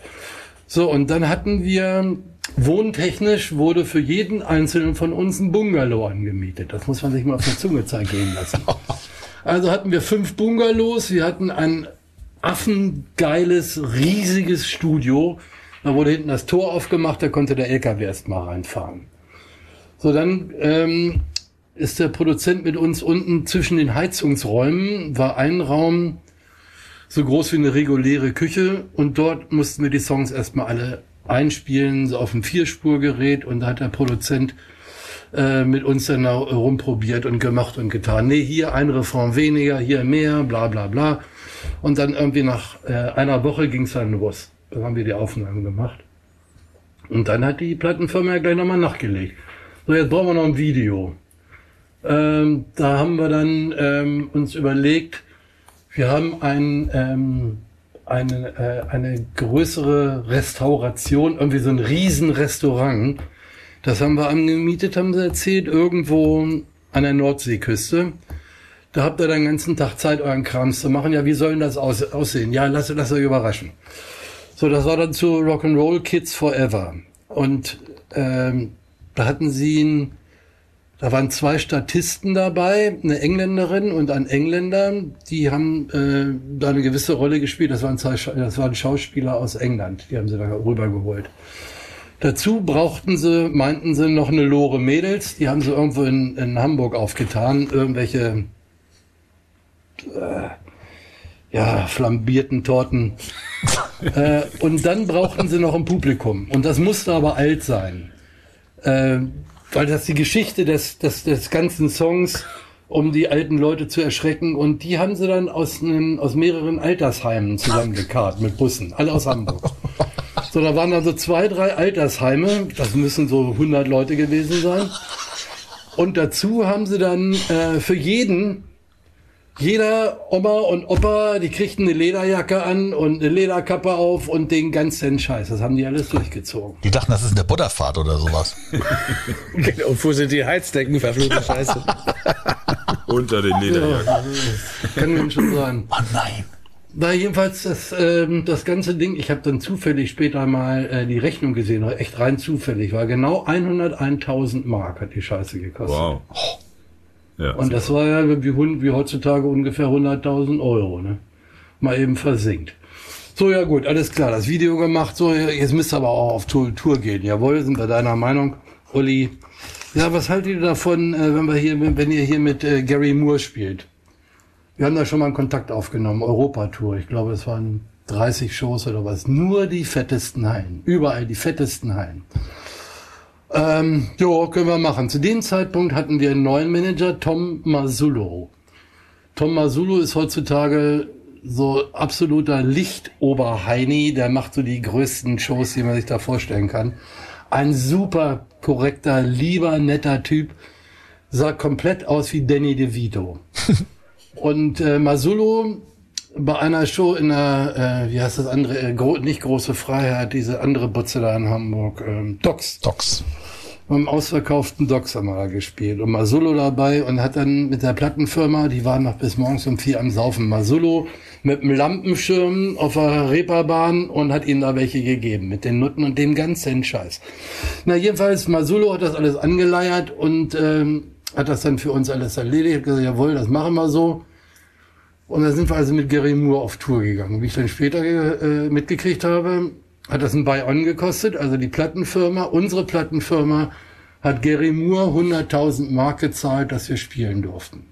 So, und dann hatten wir, wohntechnisch wurde für jeden Einzelnen von uns ein Bungalow angemietet. Das muss man sich mal auf der Zunge gehen lassen. Also hatten wir fünf Bungalows, wir hatten ein affengeiles, riesiges Studio. Da wurde hinten das Tor aufgemacht, da konnte der LKW erst mal reinfahren. So, dann ähm, ist der Produzent mit uns unten zwischen den Heizungsräumen, war ein Raum so groß wie eine reguläre Küche und dort mussten wir die Songs erstmal alle einspielen, so auf dem Vierspurgerät und da hat der Produzent äh, mit uns dann rumprobiert und gemacht und getan. Nee, hier ein Refrain weniger, hier mehr, bla bla bla. Und dann irgendwie nach äh, einer Woche ging's dann los. Dann haben wir die Aufnahmen gemacht. Und dann hat die Plattenfirma ja gleich nochmal nachgelegt. So, jetzt brauchen wir noch ein Video. Ähm, da haben wir dann ähm, uns überlegt, wir haben ein, ähm, eine, äh, eine größere Restauration, irgendwie so ein Riesenrestaurant. Das haben wir angemietet, haben sie erzählt, irgendwo an der Nordseeküste. Da habt ihr den ganzen Tag Zeit, euren Krams zu machen. Ja, wie soll denn das aus, aussehen? Ja, lasst, lasst euch überraschen. So, das war dann zu Rock'n'Roll Kids Forever. Und ähm, da hatten sie ein da waren zwei Statisten dabei, eine Engländerin und ein Engländer. Die haben äh, da eine gewisse Rolle gespielt. Das waren, zwei, das waren Schauspieler aus England. Die haben sie da rübergeholt. Dazu brauchten sie, meinten sie, noch eine Lore Mädels. Die haben sie irgendwo in, in Hamburg aufgetan. Irgendwelche äh, ja, flambierten Torten. äh, und dann brauchten sie noch ein Publikum. Und das musste aber alt sein. Äh, weil das die Geschichte des, des, des ganzen Songs, um die alten Leute zu erschrecken. Und die haben sie dann aus, einem, aus mehreren Altersheimen zusammengekarrt mit Bussen, alle aus Hamburg. So, da waren also zwei, drei Altersheime, das müssen so 100 Leute gewesen sein. Und dazu haben sie dann äh, für jeden jeder Oma und Opa, die kriegten eine Lederjacke an und eine Lederkappe auf und den ganzen Scheiß. Das haben die alles durchgezogen. Die dachten, das ist eine Butterfahrt oder sowas. genau, wo sind die Heizdecken, verfluchte Scheiße. Unter den Lederjacken. Ja, kann mir schon sein. Oh nein. Na, jedenfalls das, ähm, das ganze Ding, ich habe dann zufällig später mal äh, die Rechnung gesehen, echt rein zufällig, war genau 101.000 Mark hat die Scheiße gekostet. Wow. Und das war ja wie, wie heutzutage ungefähr 100.000 Euro, ne? Mal eben versinkt. So, ja gut, alles klar, das Video gemacht, so, jetzt müsst ihr aber auch auf Tour, Tour gehen. Jawohl, sind wir deiner Meinung, Uli. Ja, was haltet ihr davon, äh, wenn wir hier, wenn ihr hier mit äh, Gary Moore spielt? Wir haben da schon mal einen Kontakt aufgenommen, Europatour. Ich glaube, es waren 30 Shows oder was. Nur die fettesten Hallen. Überall die fettesten Hallen. Ähm, jo, können wir machen. Zu dem Zeitpunkt hatten wir einen neuen Manager, Tom Mazzullo. Tom Mazzullo ist heutzutage so absoluter Lichtoberheini, der macht so die größten Shows, die man sich da vorstellen kann. Ein super korrekter, lieber, netter Typ. Sah komplett aus wie Danny DeVito. Und äh, Mazzullo bei einer Show in der, äh, wie heißt das andere, äh, gro nicht große Freiheit, diese andere Butze da in Hamburg, ähm, Docs. Docs beim ausverkauften Docs haben wir da gespielt und Masullo dabei und hat dann mit der Plattenfirma, die waren noch bis morgens um vier am Saufen, Masullo mit einem Lampenschirm auf der Reeperbahn und hat ihnen da welche gegeben mit den Nutten und dem ganzen Scheiß. Na jedenfalls, Masullo hat das alles angeleiert und ähm, hat das dann für uns alles erledigt, hat gesagt, jawohl, das machen wir so. Und dann sind wir also mit Gary Moore auf Tour gegangen. Wie ich dann später äh, mitgekriegt habe, hat das ein Buy-on gekostet, also die Plattenfirma, unsere Plattenfirma hat Gary Moore 100.000 Mark gezahlt, dass wir spielen durften.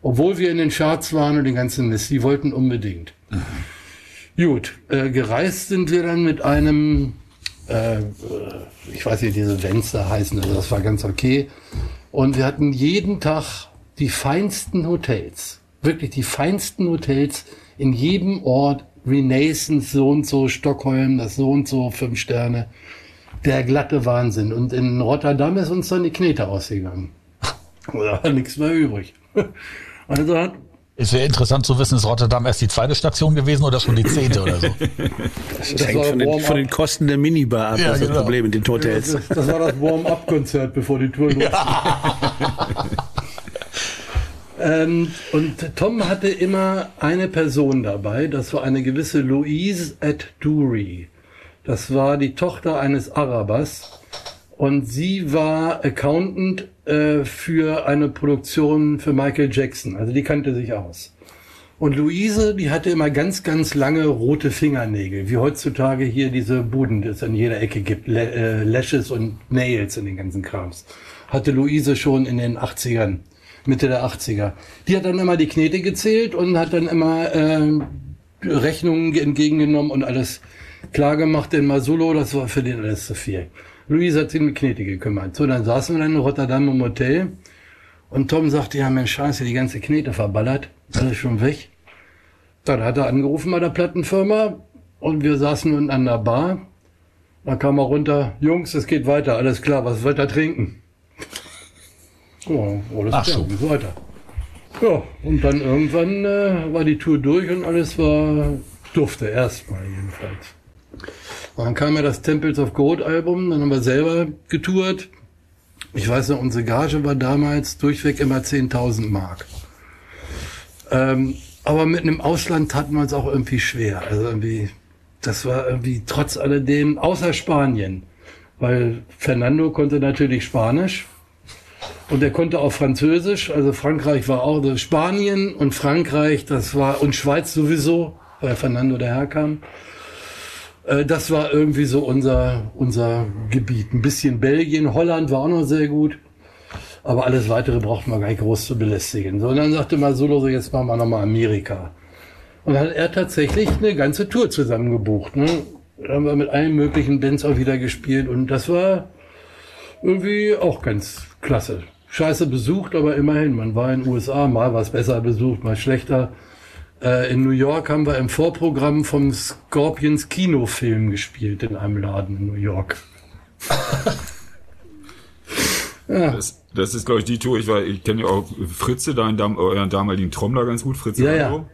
Obwohl wir in den Charts waren und den ganzen Mist, die wollten unbedingt. Mhm. Gut, äh, gereist sind wir dann mit einem, äh, ich weiß nicht, diese Wenster heißen, also das war ganz okay. Und wir hatten jeden Tag die feinsten Hotels. Wirklich die feinsten Hotels in jedem Ort. Renaissance, so und so, Stockholm, das so und so, fünf Sterne. Der glatte Wahnsinn. Und in Rotterdam ist uns dann die Knete ausgegangen. Da war nichts mehr übrig. Also hat Es wäre interessant zu wissen, ist Rotterdam erst die zweite Station gewesen oder schon die zehnte oder so? Das, Das hängt war von den, von den Kosten der Minibar ab, Ja, das ist das genau. Problem in den Hotels. Das, das war das Warm-up-Konzert, bevor die Tour losging. Ähm, und Tom hatte immer eine Person dabei, das war eine gewisse Louise at Dury. Das war die Tochter eines Arabers und sie war Accountant äh, für eine Produktion für Michael Jackson. Also die kannte sich aus. Und Luise, die hatte immer ganz, ganz lange rote Fingernägel, wie heutzutage hier diese Buden, die es an jeder Ecke gibt, äh, Lashes und Nails in den ganzen Krams. Hatte Luise schon in den 80ern, Mitte der 80er. Die hat dann immer die Knete gezählt und hat dann immer äh, Rechnungen entgegengenommen und alles klar gemacht. Denn Masulo, das war für den alles zu viel. Luise hat sich die Knete gekümmert. So, dann saßen wir dann in Rotterdam im Hotel und Tom sagte, ja Mensch, scheiße, die ganze Knete verballert, alles schon weg. Dann hat er angerufen bei der Plattenfirma und wir saßen unten an der Bar. Da kam er runter, Jungs, es geht weiter, alles klar, was wollt ihr trinken? Ja, alles Ach klar, so. weiter. Ja, und dann irgendwann äh, war die Tour durch und alles war dufte, erstmal jedenfalls. Und dann kam ja das Temples of Gold Album, dann haben wir selber getourt. Ich weiß noch, unsere Gage war damals durchweg immer 10.000 Mark. Ähm, aber mit einem Ausland hatten wir es auch irgendwie schwer. Also irgendwie, das war irgendwie trotz alledem, außer Spanien. Weil Fernando konnte natürlich Spanisch. Und er konnte auch Französisch. Also Frankreich war auch, also Spanien und Frankreich, das war, und Schweiz sowieso, weil Fernando daherkam. Äh, Das war irgendwie so unser, unser Gebiet. Ein bisschen Belgien, Holland war auch noch sehr gut. Aber alles weitere braucht man gar nicht groß zu belästigen. So, und dann sagte mal Solo, so jetzt machen wir nochmal Amerika. Und dann hat er tatsächlich eine ganze Tour zusammengebucht. Ne? Da haben wir mit allen möglichen Bands auch wieder gespielt und das war irgendwie auch ganz klasse. Scheiße besucht, aber immerhin. Man war in den USA, mal was besser besucht, mal schlechter. Äh, in New York haben wir im Vorprogramm vom Scorpions Kinofilm gespielt in einem Laden in New York. Das, das ist, glaube ich, die Tour. Ich, war- ich kenne ja auch Fritze, deinen, euren damaligen Trommler, ganz gut, Fritze. Ja, ja.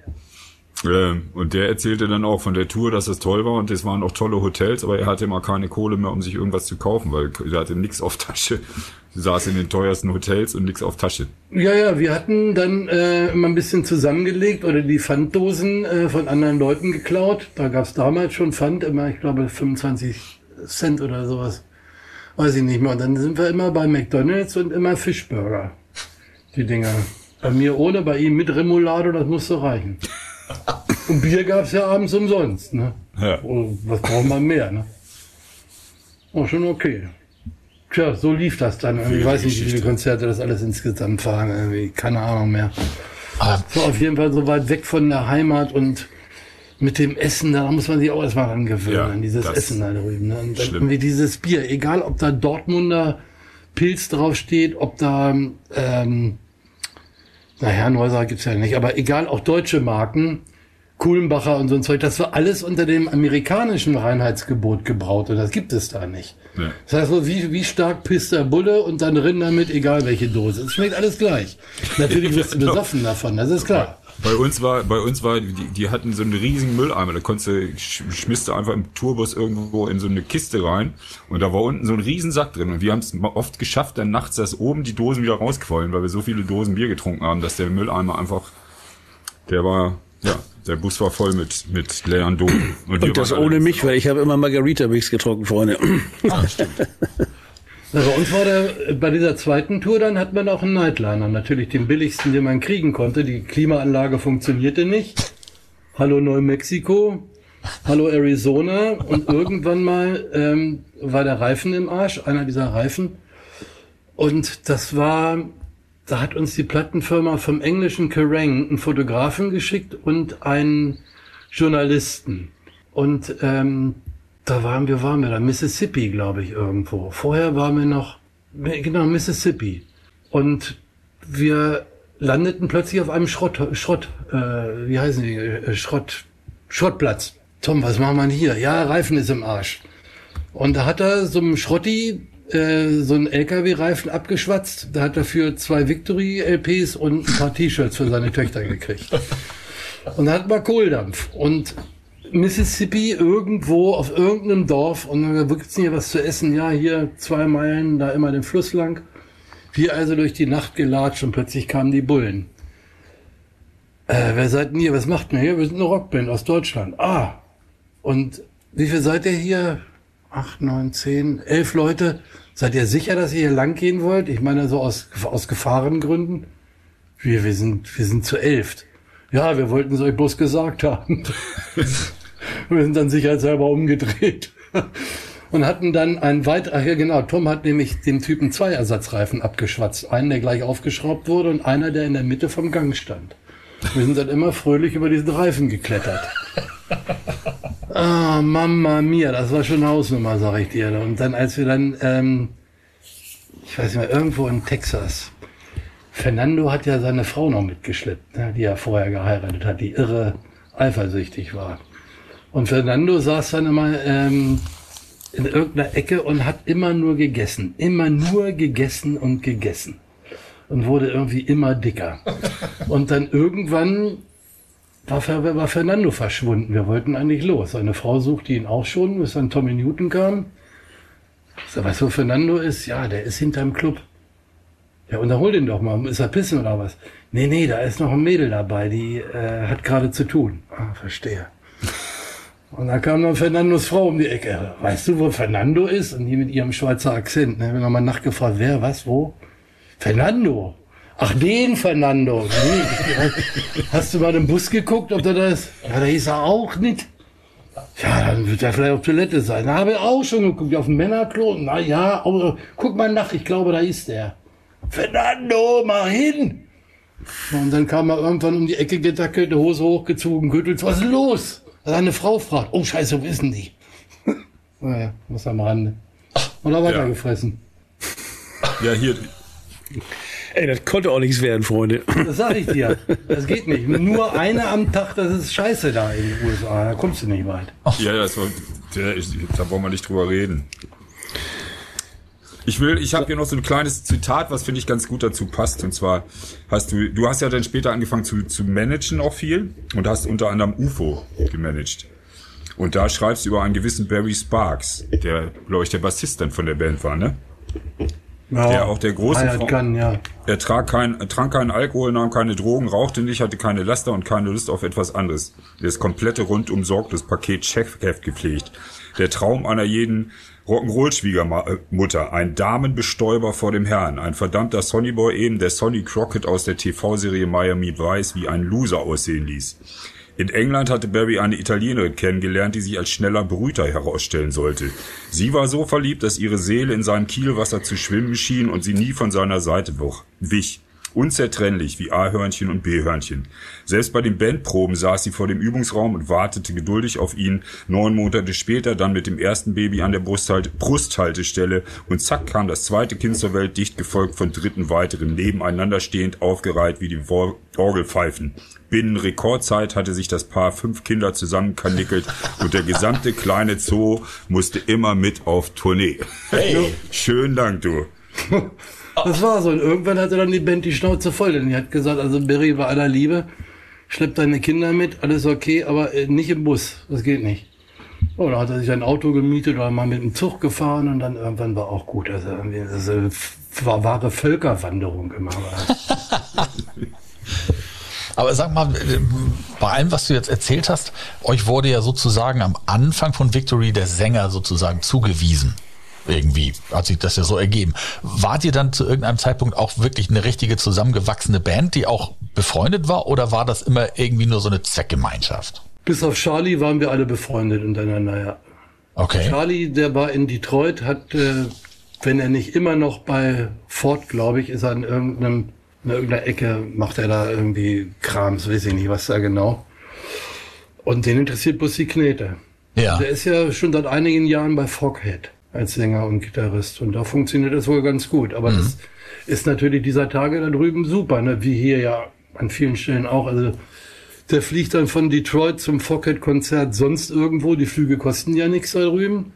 Ähm, und der erzählte dann auch von der Tour, dass das toll war und es waren auch tolle Hotels, aber er hatte immer keine Kohle mehr, um sich irgendwas zu kaufen, weil er hatte nichts auf Tasche. saß in den teuersten Hotels und nichts auf Tasche. Ja, ja, wir hatten dann äh, immer ein bisschen zusammengelegt oder die Pfanddosen äh, von anderen Leuten geklaut. Da gab's damals schon Pfand, immer, ich glaube, 25 Cent oder sowas. Weiß ich nicht mehr. Und dann sind wir immer bei McDonalds und immer Fischburger. Die Dinger. Bei mir ohne, bei ihm mit Remoulade, das musste reichen. Und Bier gab's ja abends umsonst. Ne? Ja. Oh, was braucht man mehr? Ne? Oh, schon okay. Tja, so lief das dann. Ich Wilde weiß nicht, wie viele. Konzerte das alles insgesamt waren. Irgendwie. Keine Ahnung mehr. Aber Es war auf jeden Fall so weit weg von der Heimat und mit dem Essen, da muss man sich auch erstmal dran gewöhnen, Ja, an dieses Essen da drüben. Ne? Und dann schlimm. irgendwie dieses Bier, egal ob da Dortmunder Pilz draufsteht, ob da, ähm, na Herrenhäuser gibt's ja nicht, aber egal, auch deutsche Marken, Kuhlenbacher und so ein Zeug, das war alles unter dem amerikanischen Reinheitsgebot gebraut und das gibt es da nicht. Ja. Das heißt so, wie, wie stark pisst der Bulle und dann Rinder mit, egal welche Dose. Es schmeckt alles gleich. Natürlich wirst du besoffen davon, das ist klar. Bei uns war, bei uns war, die, die hatten so einen riesigen Mülleimer, da konntest du, sch- schmisst du einfach im Tourbus irgendwo in so eine Kiste rein und da war unten so ein riesen Sack drin und wir haben es oft geschafft, dann nachts, dass oben die Dosen wieder rausquollen, weil wir so viele Dosen Bier getrunken haben, dass der Mülleimer einfach, der war, ja, der Bus war voll mit, mit leeren Dosen. wir Und das ohne mich, weil ich habe immer Margarita-Mix getrunken, Freunde. Na, bei uns war der, bei dieser zweiten Tour dann hat man auch einen Nightliner. Natürlich den billigsten, den man kriegen konnte. Die Klimaanlage funktionierte nicht. Hallo Neumexiko. Hallo Arizona. Und irgendwann mal ähm, war der Reifen im Arsch, einer dieser Reifen. Und das war, da hat uns die Plattenfirma vom englischen Kerrang einen Fotografen geschickt und einen Journalisten. Und ähm, da waren wir, waren wir da, Mississippi, glaube ich, irgendwo. Vorher waren wir noch, genau, Mississippi. Und wir landeten plötzlich auf einem Schrott, Schrott, äh, wie heißen die, äh, Schrott, Schrottplatz. Tom, was machen wir hier? Ja, Reifen ist im Arsch. Und da hat er so einem Schrotti äh, so einen LKW-Reifen abgeschwatzt. Da hat er für zwei Victory-LPs und ein paar T-Shirts für seine Töchter gekriegt. Und da hat man Kohldampf. Und Mississippi irgendwo auf irgendeinem Dorf und dann gibt's hier was zu essen. Ja, hier zwei Meilen, da immer den Fluss lang. Wir also durch die Nacht gelatscht und plötzlich kamen die Bullen. Äh, wer seid denn ihr? Was macht ihr hier? Wir sind eine Rockband aus Deutschland. Ah. Und wie viel seid ihr hier? Acht, neun, zehn, elf Leute. Seid ihr sicher, dass ihr hier lang gehen wollt? Ich meine, so aus, aus Gefahrengründen. Wir, wir sind, wir sind zu elft. Ja, wir wollten es euch bloß gesagt haben. wir sind dann sicherheitshalber umgedreht. Und hatten dann ein weit, ach ja genau, Tom hat nämlich dem Typen zwei Ersatzreifen abgeschwatzt. Einen, der gleich aufgeschraubt wurde und einer, der in der Mitte vom Gang stand. Wir sind dann immer fröhlich über diesen Reifen geklettert. Ah, Mama mia, das war schon Hausnummer, sag ich dir. Und dann, als wir dann, ähm, ich weiß nicht mehr, irgendwo in Texas, Fernando hat ja seine Frau noch mitgeschleppt, ne, die er vorher geheiratet hat, die irre eifersüchtig war. Und Fernando saß dann immer ähm, in irgendeiner Ecke und hat immer nur gegessen. Immer nur gegessen und gegessen. Und wurde irgendwie immer dicker. Und dann irgendwann war, war Fernando verschwunden. Wir wollten eigentlich los. Seine Frau suchte ihn auch schon, bis dann Tommy Newton kam. Sag, weißt du, wo Fernando ist? Ja, der ist hinterm Club. Ja, und dann hol den doch mal. Ist er pissen oder was? Nee, nee, da ist noch ein Mädel dabei, die äh, hat gerade zu tun. Ah, verstehe. Und da kam dann Fernandos Frau um die Ecke. Weißt du, wo Fernando ist? Und die mit ihrem Schweizer Akzent. Ne? Wir haben mal nachgefragt, wer, was, wo? Fernando. Ach, den Fernando. Nee. Hast du mal den Bus geguckt, ob der da ist? Ja, da ist er auch nicht. Ja, dann wird er vielleicht auf Toilette sein. Da habe ich auch schon geguckt, auf dem Männerklo. Na ja, aber guck mal nach, ich glaube, da ist der. Fernando, mal hin! Und dann kam er irgendwann um die Ecke gedackelt, Hose hochgezogen, Gürtel. Was ist los? Seine Frau fragt, oh Scheiße, wo ist denn die? naja, was am Rande. Und er weitergefressen. Ja, hier. Ey, das konnte auch nichts werden, Freunde. Das sag ich dir. Das geht nicht. Nur eine am Tag, das ist scheiße da in den USA. Da kommst du nicht weit. Ja, das war, der, ich, da wollen wir nicht drüber reden. Ich will, ich habe hier noch so ein kleines Zitat, was finde ich ganz gut dazu passt. Und zwar hast du, du hast ja dann später angefangen zu, zu managen auch viel und hast unter anderem UFO gemanagt. Und da schreibst du über einen gewissen Barry Sparks, der, glaube ich, der Bassist dann von der Band war, ne? Ja, Der auch der große Freiheit kann, ja. Er trank, kein, er trank keinen Alkohol, nahm keine Drogen, rauchte nicht, hatte keine Laster und keine Lust auf etwas anderes. Das komplette rundum sorgtes Paket Chefheft gepflegt. Der Traum einer jeden Rock'n'Roll-Schwiegermutter. Ein Damenbestäuber vor dem Herrn. Ein verdammter Sonnyboy eben, der Sonny Crockett aus der TV-Serie Miami Vice wie ein Loser aussehen ließ. In England hatte Barry eine Italienerin kennengelernt, die sich als schneller Brüter herausstellen sollte. Sie war so verliebt, dass ihre Seele in seinem Kielwasser zu schwimmen schien und sie nie von seiner Seite wich. Unzertrennlich wie A-Hörnchen und B-Hörnchen. Selbst bei den Bandproben saß sie vor dem Übungsraum und wartete geduldig auf ihn. Neun Monate später dann mit dem ersten Baby an der Brusthalt Brusthaltestelle und zack kam das zweite Kind zur Welt, dicht gefolgt von dritten weiteren, nebeneinander stehend, aufgereiht wie die Orgelpfeifen. Binnen Rekordzeit hatte sich das Paar fünf Kinder zusammenkanickel und der gesamte kleine Zoo musste immer mit auf Tournee. Hey. Schönen Dank, du. Das war so. Und irgendwann hatte dann die Band die Schnauze voll. Denn die hat gesagt, also Barry bei aller Liebe, schleppt deine Kinder mit, alles okay, aber äh, nicht im Bus. Das geht nicht. Oh, da hat er sich ein Auto gemietet oder mal mit dem Zug gefahren und dann irgendwann war auch gut. Also irgendwie, das war wahre Völkerwanderung immer. Aber sag mal, bei allem, was du jetzt erzählt hast, euch wurde ja sozusagen am Anfang von Victory der Sänger sozusagen zugewiesen. Irgendwie hat sich das ja so ergeben. Wart ihr dann zu irgendeinem Zeitpunkt auch wirklich eine richtige zusammengewachsene Band, die auch befreundet war, oder war das immer irgendwie nur so eine Zweckgemeinschaft? bis auf Charlie waren wir alle befreundet untereinander, ja. Okay. Charlie, der war in Detroit, hat, äh, wenn er nicht immer noch bei Ford, glaube ich, ist er in irgendeinem, in irgendeiner Ecke, macht er da irgendwie Krams, weiß ich nicht, was da genau. Und den interessiert bloß die Knete. Ja. Der ist ja schon seit einigen Jahren bei Foghead. als Sänger und Gitarrist. Und da funktioniert das wohl ganz gut. Aber das ist natürlich dieser Tage da drüben super, ne? wie hier ja an vielen Stellen auch. Also der fliegt dann von Detroit zum Focket-Konzert sonst irgendwo. Die Flüge kosten ja nichts da drüben.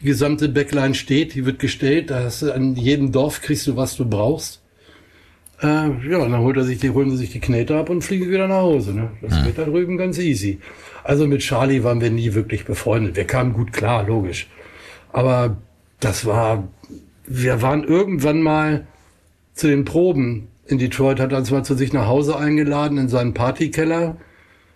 Die gesamte Backline steht, die wird gestellt. Da hast du an jedem Dorf kriegst du, was du brauchst. Äh, ja, dann holt er sich die, holen sie sich die Knete ab und fliegen wieder nach Hause. Ne? Das geht da drüben ganz easy. Also mit Charlie waren wir nie wirklich befreundet. Wir kamen gut klar, logisch. Aber das war, wir waren irgendwann mal zu den Proben in Detroit, hat uns mal zu sich nach Hause eingeladen in seinen Partykeller.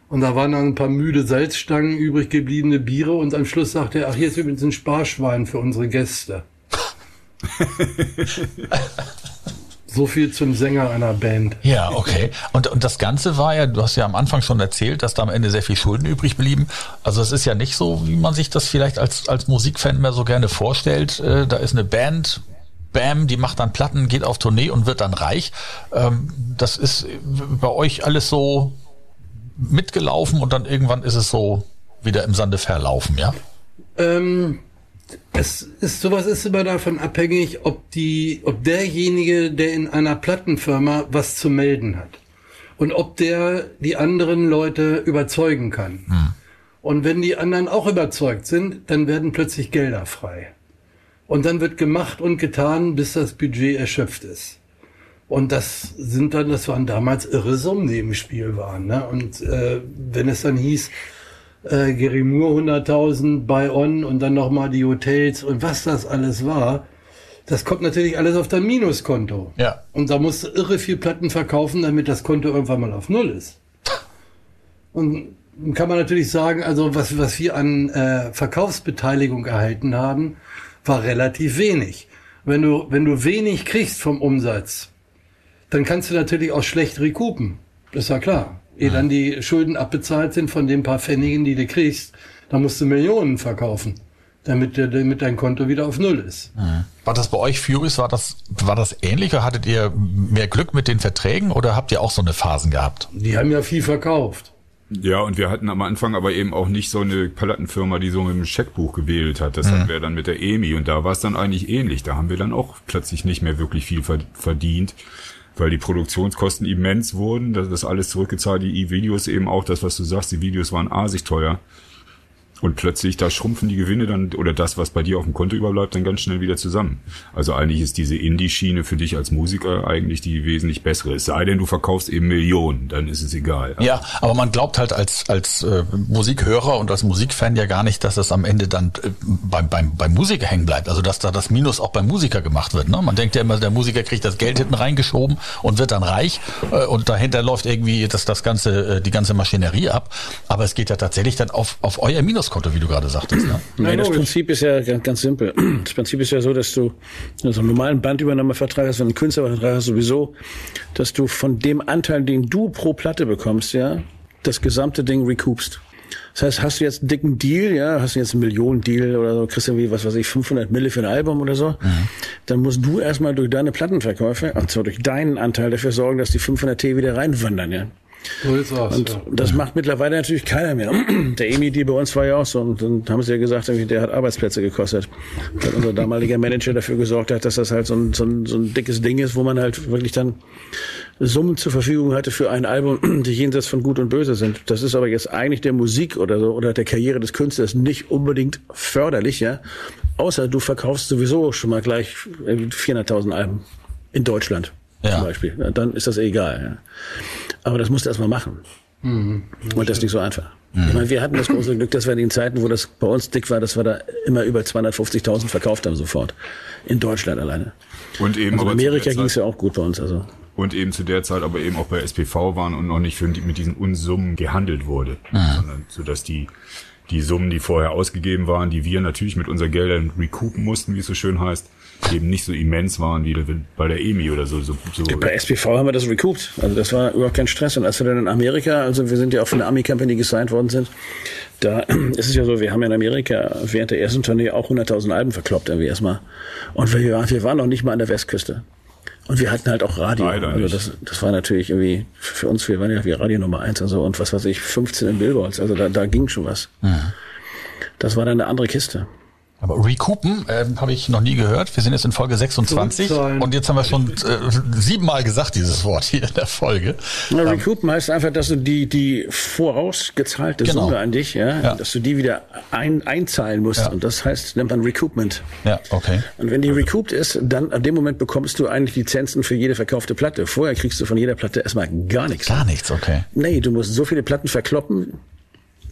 Und da waren dann ein paar müde Salzstangen, übrig gebliebene Biere und am Schluss sagte er, ach, hier ist übrigens ein Sparschwein für unsere Gäste. so viel zum Sänger einer Band. Ja, okay. Und, und das Ganze war ja, du hast ja am Anfang schon erzählt, dass da am Ende sehr viel Schulden übrig blieben. Also es ist ja nicht so, wie man sich das vielleicht als, als Musikfan mehr so gerne vorstellt. Äh, da ist eine Band, Bam, die macht dann Platten, geht auf Tournee und wird dann reich. Ähm, das ist bei euch alles so mitgelaufen und dann irgendwann ist es so wieder im Sande verlaufen, ja? Ähm, es ist sowas ist immer davon abhängig, ob die, ob derjenige, der in einer Plattenfirma was zu melden hat und ob der die anderen Leute überzeugen kann. Und wenn die anderen auch überzeugt sind, dann werden plötzlich Gelder frei. Und dann wird gemacht und getan, bis das Budget erschöpft ist. Und das sind dann, das waren damals irre Summen, die im Spiel waren. Ne? Und äh, wenn es dann hieß, äh, Gary Moore 100.000 bei On und dann nochmal die Hotels und was das alles war, das kommt natürlich alles auf dein Minuskonto. Ja. Und da musst du irre viel Platten verkaufen, damit das Konto irgendwann mal auf Null ist. Und dann kann man natürlich sagen, also was, was wir an äh, Verkaufsbeteiligung erhalten haben, war relativ wenig. Wenn du, wenn du wenig kriegst vom Umsatz, dann kannst du natürlich auch schlecht recoupen. Das ist ja klar. Ehe dann die Schulden abbezahlt sind von den paar Pfennigen, die du kriegst, dann musst du Millionen verkaufen, damit, damit dein Konto wieder auf Null ist. War das bei euch Furies, war das, war das ähnlich oder hattet ihr mehr Glück mit den Verträgen oder habt ihr auch so eine Phasen gehabt? Die haben ja viel verkauft. Ja, und wir hatten am Anfang aber eben auch nicht so eine Palettenfirma, die so mit dem Scheckbuch gewählt hat. Das hatten wir dann mit der EMI und da war es dann eigentlich ähnlich. Da haben wir dann auch plötzlich nicht mehr wirklich viel ver- verdient, weil die Produktionskosten immens wurden. Das ist alles zurückgezahlt, die E-Videos eben auch, das, was du sagst, die Videos waren asig teuer. Und plötzlich, da schrumpfen die Gewinne dann, oder das, was bei dir auf dem Konto überbleibt, dann ganz schnell wieder zusammen. Also eigentlich ist diese Indie-Schiene für dich als Musiker eigentlich die wesentlich bessere. Es sei denn, du verkaufst eben Millionen, dann ist es egal. Ja, aber man glaubt halt als, als äh, Musikhörer und als Musikfan ja gar nicht, dass es am Ende dann äh, beim, beim, beim Musiker hängen bleibt. Also dass da das Minus auch beim Musiker gemacht wird. Ne? Man denkt ja immer, der Musiker kriegt das Geld hinten reingeschoben und wird dann reich äh, und dahinter läuft irgendwie das, das ganze, äh, die ganze Maschinerie ab. Aber es geht ja tatsächlich dann auf, auf euer Minuskonto, wie du gerade sagtest. Ne? Nee, das. Prinzip ist ja ganz, ganz simpel. Das Prinzip ist ja so, dass du also einen normalen Bandübernahmevertrag hast, wenn du einen Künstlervertrag hast, sowieso, dass du von dem Anteil, den du pro Platte bekommst, ja, das gesamte Ding recoupst. Das heißt, hast du jetzt einen dicken Deal, ja, hast du jetzt einen Millionen-Deal oder so, kriegst du irgendwie, was weiß ich, 500 Mille für ein Album oder so, dann musst du erstmal durch deine Plattenverkäufe, und zwar durch deinen Anteil dafür sorgen, dass die 500 T wieder reinwandern, ja. So ist aus. Und ja. das macht mittlerweile natürlich keiner mehr. Der Emi, die bei uns war ja auch so. Und dann haben sie ja gesagt, der hat Arbeitsplätze gekostet. Weil unser damaliger Manager dafür gesorgt hat, dass das halt so ein, so, ein, so ein dickes Ding ist, wo man halt wirklich dann Summen zur Verfügung hatte für ein Album, die jenseits von Gut und Böse sind. Das ist aber jetzt eigentlich der Musik oder so oder der Karriere des Künstlers nicht unbedingt förderlich, ja. Außer du verkaufst sowieso schon mal gleich irgendwie 400.000 Alben in Deutschland Ja. zum Beispiel. Dann ist das egal. Ja. Aber das musst du erstmal machen. Und das ist nicht so einfach. Ich meine, wir hatten das große Glück, dass wir in den Zeiten, wo das bei uns dick war, dass wir da immer über 250.000 verkauft haben sofort. In Deutschland alleine. Und eben Also in Amerika ging es ja auch gut bei uns. Also Und eben zu der Zeit aber eben auch bei SPV waren und noch nicht für, mit diesen Unsummen gehandelt wurde, sondern so dass die die Summen, die vorher ausgegeben waren, die wir natürlich mit unseren Geldern recoupen mussten, wie es so schön heißt, eben nicht so immens waren wie bei der EMI oder so. so, so. bei SPV haben wir das recouped. Also das war überhaupt kein Stress. Und als wir dann in Amerika, also wir sind ja auch von der Army Company gesigned worden sind, da ist es ja so, wir haben ja in Amerika während der ersten Tournee auch 100.000 Alben verkloppt irgendwie erstmal. Und wir, waren- wir waren noch nicht mal an der Westküste. Und wir hatten halt auch Radio. Leider also das, das war natürlich irgendwie für uns, wir waren ja wie Radio Nummer eins und so und was weiß ich, 15 in Billboards. Also da, da ging schon was. Das war dann eine andere Kiste. Aber recoupen ähm, habe ich noch nie gehört. Wir sind jetzt in Folge 26 Zurückzahlen. und jetzt haben wir schon äh, siebenmal gesagt dieses Wort hier in der Folge. Na, Recoupen heißt einfach, dass du die, die vorausgezahlte Genau. Summe an dich, ja, Ja. dass du die wieder ein, einzahlen musst. Ja. Und das heißt, nennt man Recoupment. Ja, okay. Und wenn die recouped ist, dann an dem Moment bekommst du eigentlich Lizenzen für jede verkaufte Platte. Vorher kriegst du von jeder Platte erstmal gar nichts. Gar nichts, okay. Nee, du musst so viele Platten verkloppen,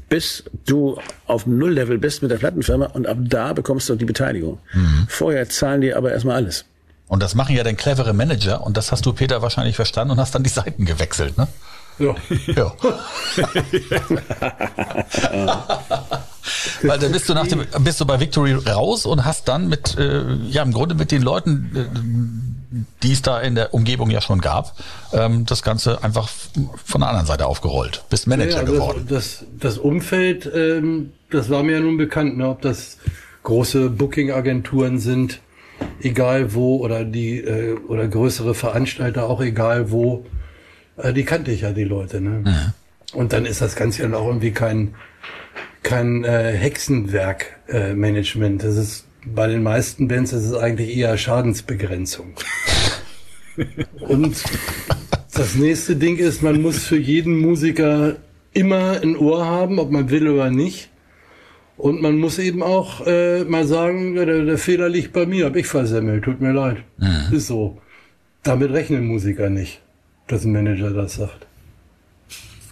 bis du auf Null-Level bist mit der Plattenfirma und ab da bekommst du die Beteiligung. Vorher zahlen die aber erstmal alles. Und das machen ja dann clevere Manager und das hast du, Peter, wahrscheinlich verstanden und hast dann die Seiten gewechselt, ne? Ja. Ja. Weil dann bist du nach dem, bist du bei Victory raus und hast dann mit, äh, ja, im Grunde mit den Leuten, äh, die es da in der Umgebung ja schon gab, ähm, das Ganze einfach von der anderen Seite aufgerollt. Bist Manager Ja, also geworden. Das, das Umfeld, ähm, das war mir ja nun bekannt, ne, ob das große Booking-Agenturen sind, egal wo, oder die äh, oder größere Veranstalter, auch egal wo, die kannte ich ja die Leute. Ne? Und dann ist das Ganze ja auch irgendwie kein kein äh, Hexenwerk-Management. Äh, Management. das ist bei den meisten Bands ist es eigentlich eher Schadensbegrenzung. Und das nächste Ding ist, man muss für jeden Musiker immer ein Ohr haben, ob man will oder nicht. Und man muss eben auch äh, mal sagen, ja, der, der Fehler liegt bei mir, hab ich versemmelt, tut mir leid. Ist so. Damit rechnen Musiker nicht, dass ein Manager das sagt.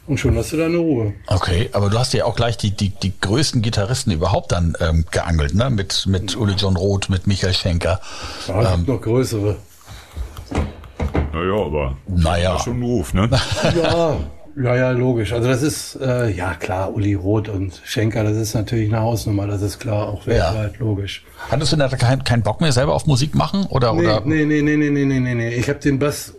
Und schon hast du da eine Ruhe. Okay, aber du hast ja auch gleich die, die, die größten Gitarristen überhaupt dann ähm, geangelt, ne? Mit, mit Uli John Roth, mit Michael Schenker. Ja, es gibt noch größere. Naja, aber Naja. schon ein Ruf, ne? Ja, ja, ja, logisch. Also das ist, äh, ja klar, Uli Roth und Schenker, das ist natürlich eine Hausnummer, das ist klar, auch weltweit, logisch. Hattest du da keinen keinen Bock mehr selber auf Musik machen? Oder, Nee, oder? nee, nee, nee, nee, nee, nee, nee, nee. Ich habe den Bass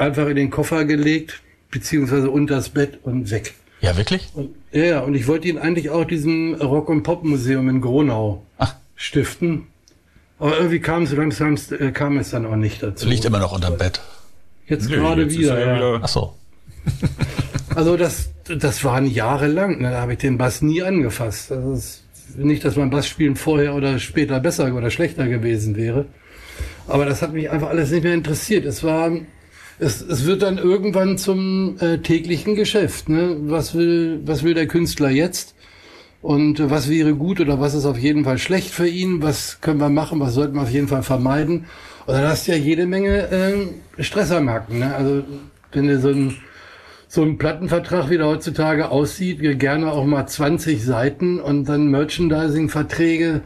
einfach in den Koffer gelegt, beziehungsweise unters Bett und weg. Ja, wirklich? Und, ja, und ich wollte ihn eigentlich auch diesem Rock- und Pop-Museum in Gronau Ach. stiften. Aber irgendwie kam es langsam, äh, kam es dann auch nicht dazu. Liegt immer noch unterm Bett. Jetzt Nee, gerade jetzt wieder, er ja. Ach so. Also das, das waren Jahre lang. Ne? Da habe ich den Bass nie angefasst. Das ist nicht, dass mein Bassspielen vorher oder später besser oder schlechter gewesen wäre. Aber das hat mich einfach alles nicht mehr interessiert. Es war, es, es wird dann irgendwann zum äh, täglichen Geschäft. Ne? Was will, was will der Künstler jetzt? Und äh, was wäre gut oder was ist auf jeden Fall schlecht für ihn? Was können wir machen? Was sollten wir auf jeden Fall vermeiden? Und dann hast du ja jede Menge äh, Stress am Hacken. Ne? Also wenn du so ein so ein Plattenvertrag, wie der heutzutage aussieht, gerne auch mal 20 Seiten und dann Merchandising-Verträge,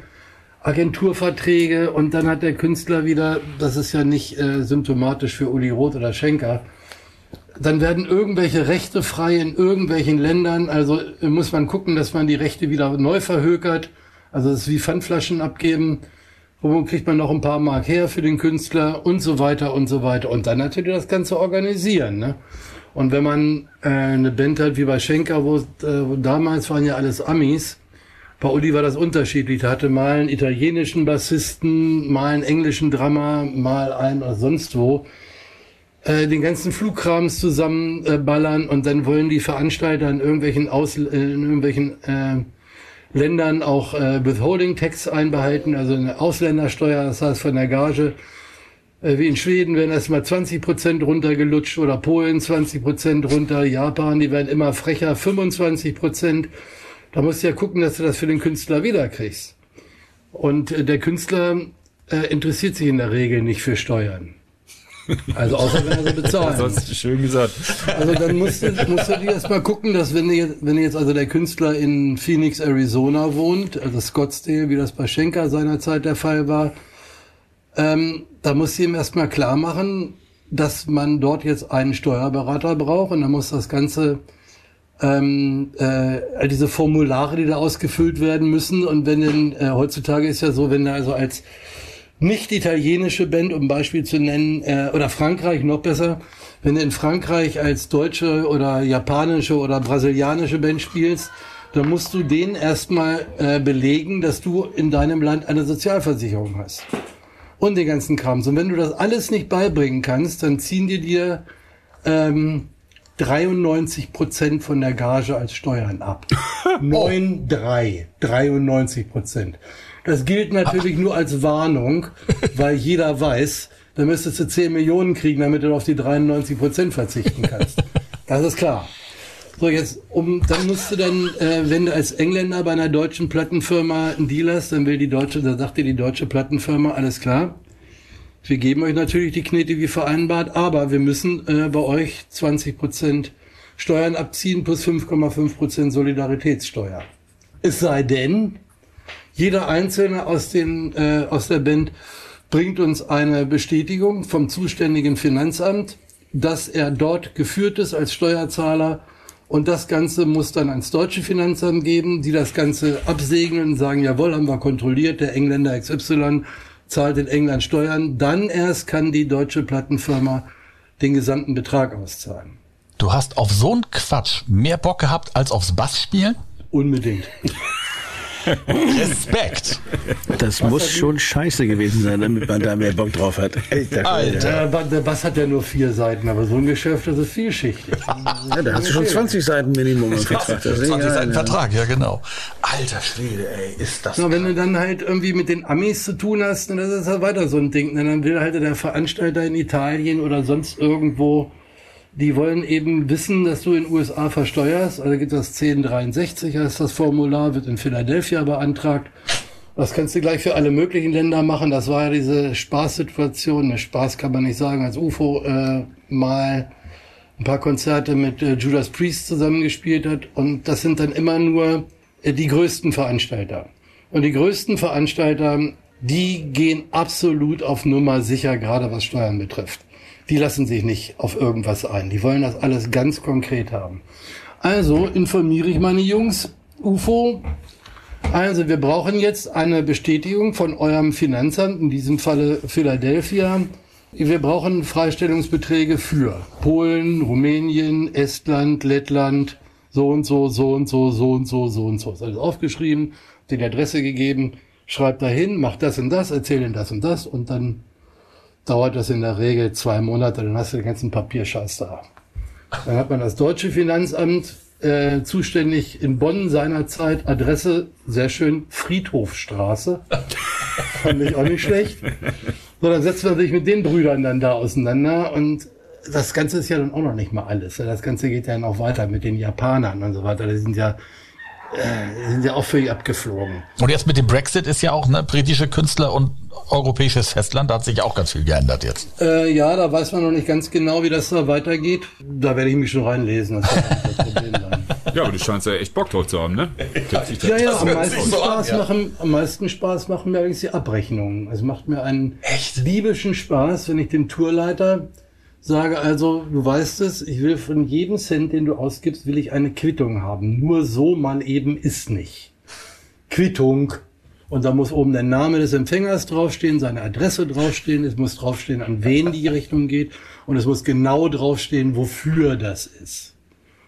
Agenturverträge und dann hat der Künstler wieder, das ist ja nicht äh, symptomatisch für Uli Roth oder Schenker, dann werden irgendwelche Rechte frei in irgendwelchen Ländern, also äh, muss man gucken, dass man die Rechte wieder neu verhökert, also das ist wie Pfandflaschen abgeben, wo kriegt man noch ein paar Mark her für den Künstler? Und so weiter und so weiter. Und dann natürlich das Ganze organisieren, ne? Und wenn man äh, eine Band hat wie bei Schenker, wo, äh, wo damals waren ja alles Amis, bei Uli war das unterschiedlich. Der hatte mal einen italienischen Bassisten, mal einen englischen Drummer, mal einen oder sonst wo. Äh, den ganzen Flugkrams zusammen äh, und dann wollen die Veranstalter in irgendwelchen, Aus, äh, in irgendwelchen äh, Ländern auch äh, Withholding Tax einbehalten, also eine Ausländersteuer, das heißt von der Gage äh, wie in Schweden werden erstmal 20 Prozent runtergelutscht oder Polen 20 Prozent runter, Japan, die werden immer frecher, 25 Prozent. Da musst du ja gucken, dass du das für den Künstler wiederkriegst. Und äh, der Künstler äh, interessiert sich in der Regel nicht für Steuern. Also außer wenn er sie bezahlen muss. Sonst schön gesagt. Also dann musst du, musst du dir erstmal gucken, dass wenn du jetzt, wenn jetzt also der Künstler in Phoenix, Arizona wohnt, also Scottsdale, wie das bei Schenker seinerzeit der Fall war, ähm, da muss sie ihm erstmal klar machen, dass man dort jetzt einen Steuerberater braucht und dann muss das Ganze ähm, äh, all diese Formulare, die da ausgefüllt werden müssen und wenn denn äh, heutzutage ist ja so, wenn da also als nicht italienische Band, um Beispiel zu nennen, äh, oder Frankreich noch besser, wenn du in Frankreich als deutsche oder japanische oder brasilianische Band spielst, dann musst du denen erstmal äh, belegen, dass du in deinem Land eine Sozialversicherung hast. Und den ganzen Krams. Und wenn du das alles nicht beibringen kannst, dann ziehen die dir ähm, 93 Prozent von der Gage als Steuern ab. 9, 3, 93 Prozent. Das gilt natürlich nur als Warnung, weil jeder weiß, da müsstest du 10 Millionen kriegen, damit du auf die 93 Prozent verzichten kannst. Das ist klar. So, jetzt, um, dann musst du dann, äh, wenn du als Engländer bei einer deutschen Plattenfirma einen Deal hast, dann will die deutsche, da sagt dir die deutsche Plattenfirma, alles klar. Wir geben euch natürlich die Knete wie vereinbart, aber wir müssen äh, bei euch 20 Prozent Steuern abziehen plus 5,5 Prozent Solidaritätssteuer. Es sei denn, jeder Einzelne aus, den, äh, aus der Band bringt uns eine Bestätigung vom zuständigen Finanzamt, dass er dort geführt ist als Steuerzahler und das Ganze muss dann ans deutsche Finanzamt geben, die das Ganze absegnen, sagen, jawohl, haben wir kontrolliert, der Engländer XY zahlt in England Steuern. Dann erst kann die deutsche Plattenfirma den gesamten Betrag auszahlen. Du hast auf so einen Quatsch mehr Bock gehabt als aufs Bassspielen? Unbedingt. Respekt. Das muss schon scheiße gewesen sein, damit man da mehr Bock drauf hat. Alter. Alter. Der, der Bass hat ja nur vier Seiten, aber so ein Geschäft, das ist vielschichtig. Ja, da hast du schon 20 Seiten Minimum. im Vertrag. Das ist 20 egal, Seiten ja. Vertrag, ja genau. Alter Schwede, ey, ist das. Na, wenn du dann halt irgendwie mit den Amis zu tun hast, dann ist das halt weiter so ein Ding. Dann will halt der Veranstalter in Italien oder sonst irgendwo, die wollen eben wissen, dass du in den USA versteuerst. Also gibt das 1063, heißt das Formular, wird in Philadelphia beantragt. Das kannst du gleich für alle möglichen Länder machen. Das war ja diese Spaßsituation. Ne, Spaß kann man nicht sagen, als UFO äh, mal ein paar Konzerte mit äh, Judas Priest zusammengespielt hat. Und das sind dann immer nur äh, die größten Veranstalter. Und die größten Veranstalter, die gehen absolut auf Nummer sicher, gerade was Steuern betrifft. Die lassen sich nicht auf irgendwas ein. Die wollen das alles ganz konkret haben. Also informiere ich meine Jungs, UFO. Also wir brauchen jetzt eine Bestätigung von eurem Finanzamt, in diesem Falle Philadelphia. Wir brauchen Freistellungsbeträge für Polen, Rumänien, Estland, Lettland, so und so, so und so, so und so, so und so. Ist alles aufgeschrieben, die Adresse gegeben, schreibt dahin, macht das und das, erzählt das und das und dann dauert das in der Regel zwei Monate, dann hast du den ganzen Papierscheiß da. Dann hat man das deutsche Finanzamt äh, zuständig in Bonn seinerzeit, Adresse, sehr schön, Friedhofstraße. Fand ich auch nicht schlecht. So, dann setzt man sich mit den Brüdern dann da auseinander und das Ganze ist ja dann auch noch nicht mal alles. Das Ganze geht ja noch weiter mit den Japanern und so weiter. Die sind ja, äh, sind ja auch völlig abgeflogen. Und jetzt mit dem Brexit ist ja auch ne, britische Künstler und europäisches Festland, da hat sich auch ganz viel geändert jetzt. Äh, ja, da weiß man noch nicht ganz genau, wie das da weitergeht. Da werde ich mich schon reinlesen. Das wird nicht das Problem sein. Ja, aber du scheinst ja echt Bock drauf zu haben, ne? Ja, ja, am meisten, so Spaß an, ja. machen, am meisten Spaß machen mir eigentlich die Abrechnungen. Es macht mir einen liebischen Spaß, wenn ich dem Tourleiter sage, also du weißt es, ich will von jedem Cent, den du ausgibst, will ich eine Quittung haben. Nur so mal eben ist nicht. Quittung. Und da muss oben der Name des Empfängers draufstehen, seine Adresse draufstehen, es muss draufstehen, an wen die Rechnung geht und es muss genau draufstehen, wofür das ist.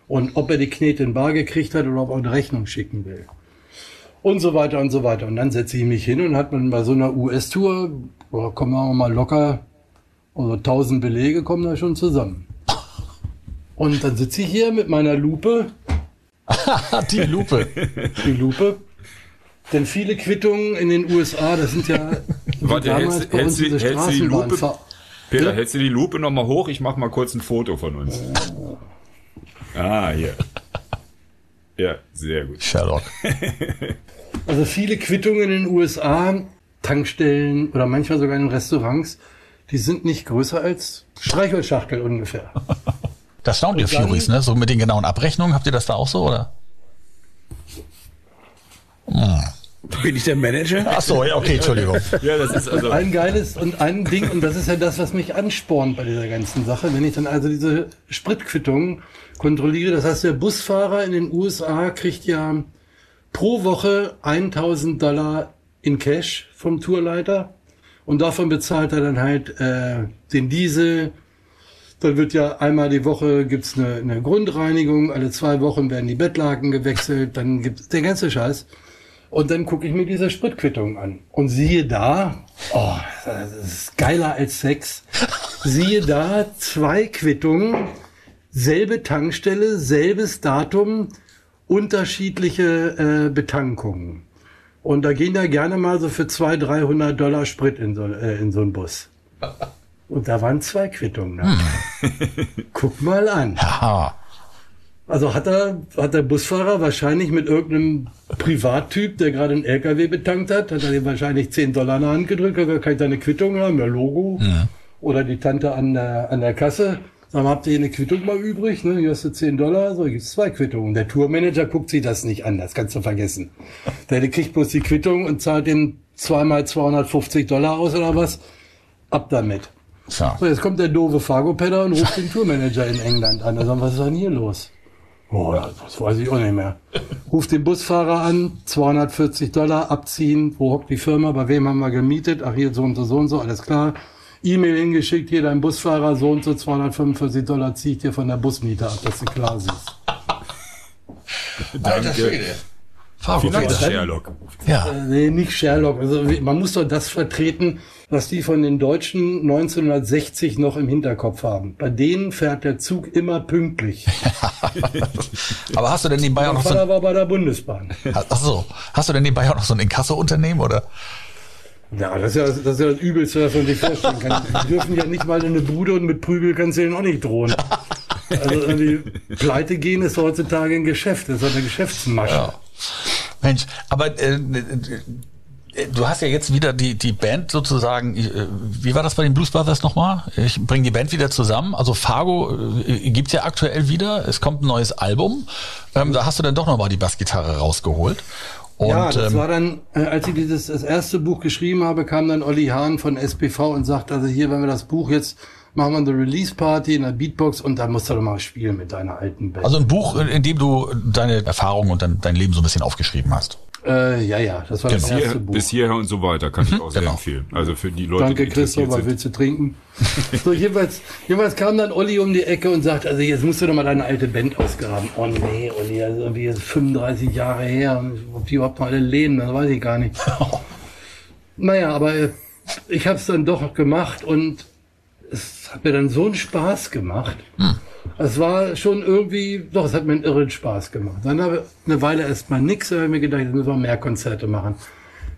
Und ob er die Knete in Bar gekriegt hat oder ob er eine Rechnung schicken will. Und so weiter und so weiter. Und dann setze ich mich hin und hat man bei so einer US-Tour, kommen wir mal locker, also 1000 Belege kommen da schon zusammen. Und dann sitze ich hier mit meiner Lupe, Die Lupe. die Lupe. Denn viele Quittungen in den USA, das sind ja Warte, hältst- bei hältst diese hältst du die Lupe- Peter, Ja. hältst du die Lupe noch mal hoch? Ich mach mal kurz ein Foto von uns. Ah, hier. Ja, sehr gut. Sherlock. Also viele Quittungen in den USA, Tankstellen oder manchmal sogar in Restaurants, die sind nicht größer als Streichholzschachtel ungefähr. Das staunt ihr Furies, ne? So mit den genauen Abrechnungen, habt ihr das da auch so, oder? Bin ich der Manager? Ach so, ja, okay, Entschuldigung. Ja, das ist also. Ein geiles und ein Ding, und das ist ja das, was mich anspornt bei dieser ganzen Sache, wenn ich dann also diese Spritquittungen kontrolliere. Das heißt, der Busfahrer in den USA kriegt ja pro Woche 1000 Dollar in Cash vom Tourleiter und davon bezahlt er dann halt äh, den Diesel. Dann wird ja einmal die Woche gibt's eine, eine Grundreinigung, alle zwei Wochen werden die Bettlaken gewechselt, dann gibt's der ganze Scheiß. Und dann gucke ich mir diese Spritquittung an. Und siehe da, oh, das ist geiler als Sex. Siehe da, zwei Quittungen, selbe Tankstelle, selbes Datum, unterschiedliche äh, Betankungen. Und da gehen ja gerne mal so für 200, 300 Dollar Sprit in so, äh, in so einen Bus. Und da waren zwei Quittungen. Da. Guck mal an. Haha. Also hat er, hat der Busfahrer wahrscheinlich mit irgendeinem Privattyp, der gerade einen LKW betankt hat, hat er dem wahrscheinlich 10 Dollar in die Hand gedrückt, hat kann ich da eine Quittung haben, ja Logo. Oder die Tante an der, an der Kasse. Mal, habt ihr hier eine Quittung mal übrig? Ne? Hier hast du 10 Dollar, so, gibt's zwei Quittungen. Der Tourmanager guckt sich das nicht an, das kannst du vergessen. Der kriegt bloß die Quittung und zahlt den zweimal 250 Dollar aus oder was. Ab damit. Tja. So, jetzt kommt der doofe Fargo-Pedder und ruft den Tourmanager in England an. Er sagt, was ist denn hier los? Ja, das weiß ich auch nicht mehr. Ruft den Busfahrer an, 240 Dollar abziehen. Wo hockt die Firma? Bei wem haben wir gemietet? Ach, hier so und so, so und so, alles klar. E-Mail hingeschickt, hier dein Busfahrer, so und so, 245 Dollar zieht dir von der Busmiete ab, dass du klar siehst. Danke. Fargo. Vielen Dank, dann- Sherlock. Ja. Äh, nee, nicht Sherlock. Also, man muss doch das vertreten, was die von den Deutschen 1960 noch im Hinterkopf haben. Bei denen fährt der Zug immer pünktlich. Aber hast du denn nebenbei auch noch so Vater ein, war bei der Bundesbahn. ach so, hast du denn nebenbei auch noch so ein Inkasso-Unternehmen oder? Ja, das ist ja das, ist ja das Übelste, was man sich vorstellen kann. Die dürfen ja nicht mal in eine Bude und mit Prügel kannst du denen auch nicht drohen. Also irgendwie pleite gehen ist heutzutage ein Geschäft. Das ist eine Geschäftsmasche. Mensch, aber äh, äh, du hast ja jetzt wieder die, die Band sozusagen, äh, wie war das bei den Blues Brothers nochmal? Ich bringe die Band wieder zusammen. Also Fargo äh, gibt's ja aktuell wieder. Es kommt ein neues Album. Ähm, da hast du dann doch nochmal die Bassgitarre rausgeholt. Und, ja, das ähm, war dann, als ich dieses das erste Buch geschrieben habe, kam dann Olli Hahn von SPV und sagte, also hier, wenn wir das Buch jetzt machen wir eine Release Party in der Beatbox und dann musst du doch mal spielen mit deiner alten Band. also ein Buch, in dem du deine Erfahrungen und dein, dein Leben so ein bisschen aufgeschrieben hast. äh, ja, ja, das war das Bis, hier, erste Buch. bis hierher und so weiter kann ich auch sehr genau. empfehlen. Also für die Leute, Danke, die Christoph, interessiert was sind. willst du trinken? so, jeweils, jeweils kam dann Olli um die Ecke und sagt, also jetzt musst du doch mal deine alte Band ausgraben. Oh nee, Olli, also irgendwie ist 35 Jahre her ob die überhaupt noch alle leben, das weiß ich gar nicht. naja, aber ich habe es dann doch gemacht und hat mir dann so einen Spaß gemacht. Es war schon irgendwie, doch, es hat mir einen irren Spaß gemacht. Dann habe ich eine Weile erst mal nix, da habe ich mir gedacht, jetzt müssen wir mehr Konzerte machen.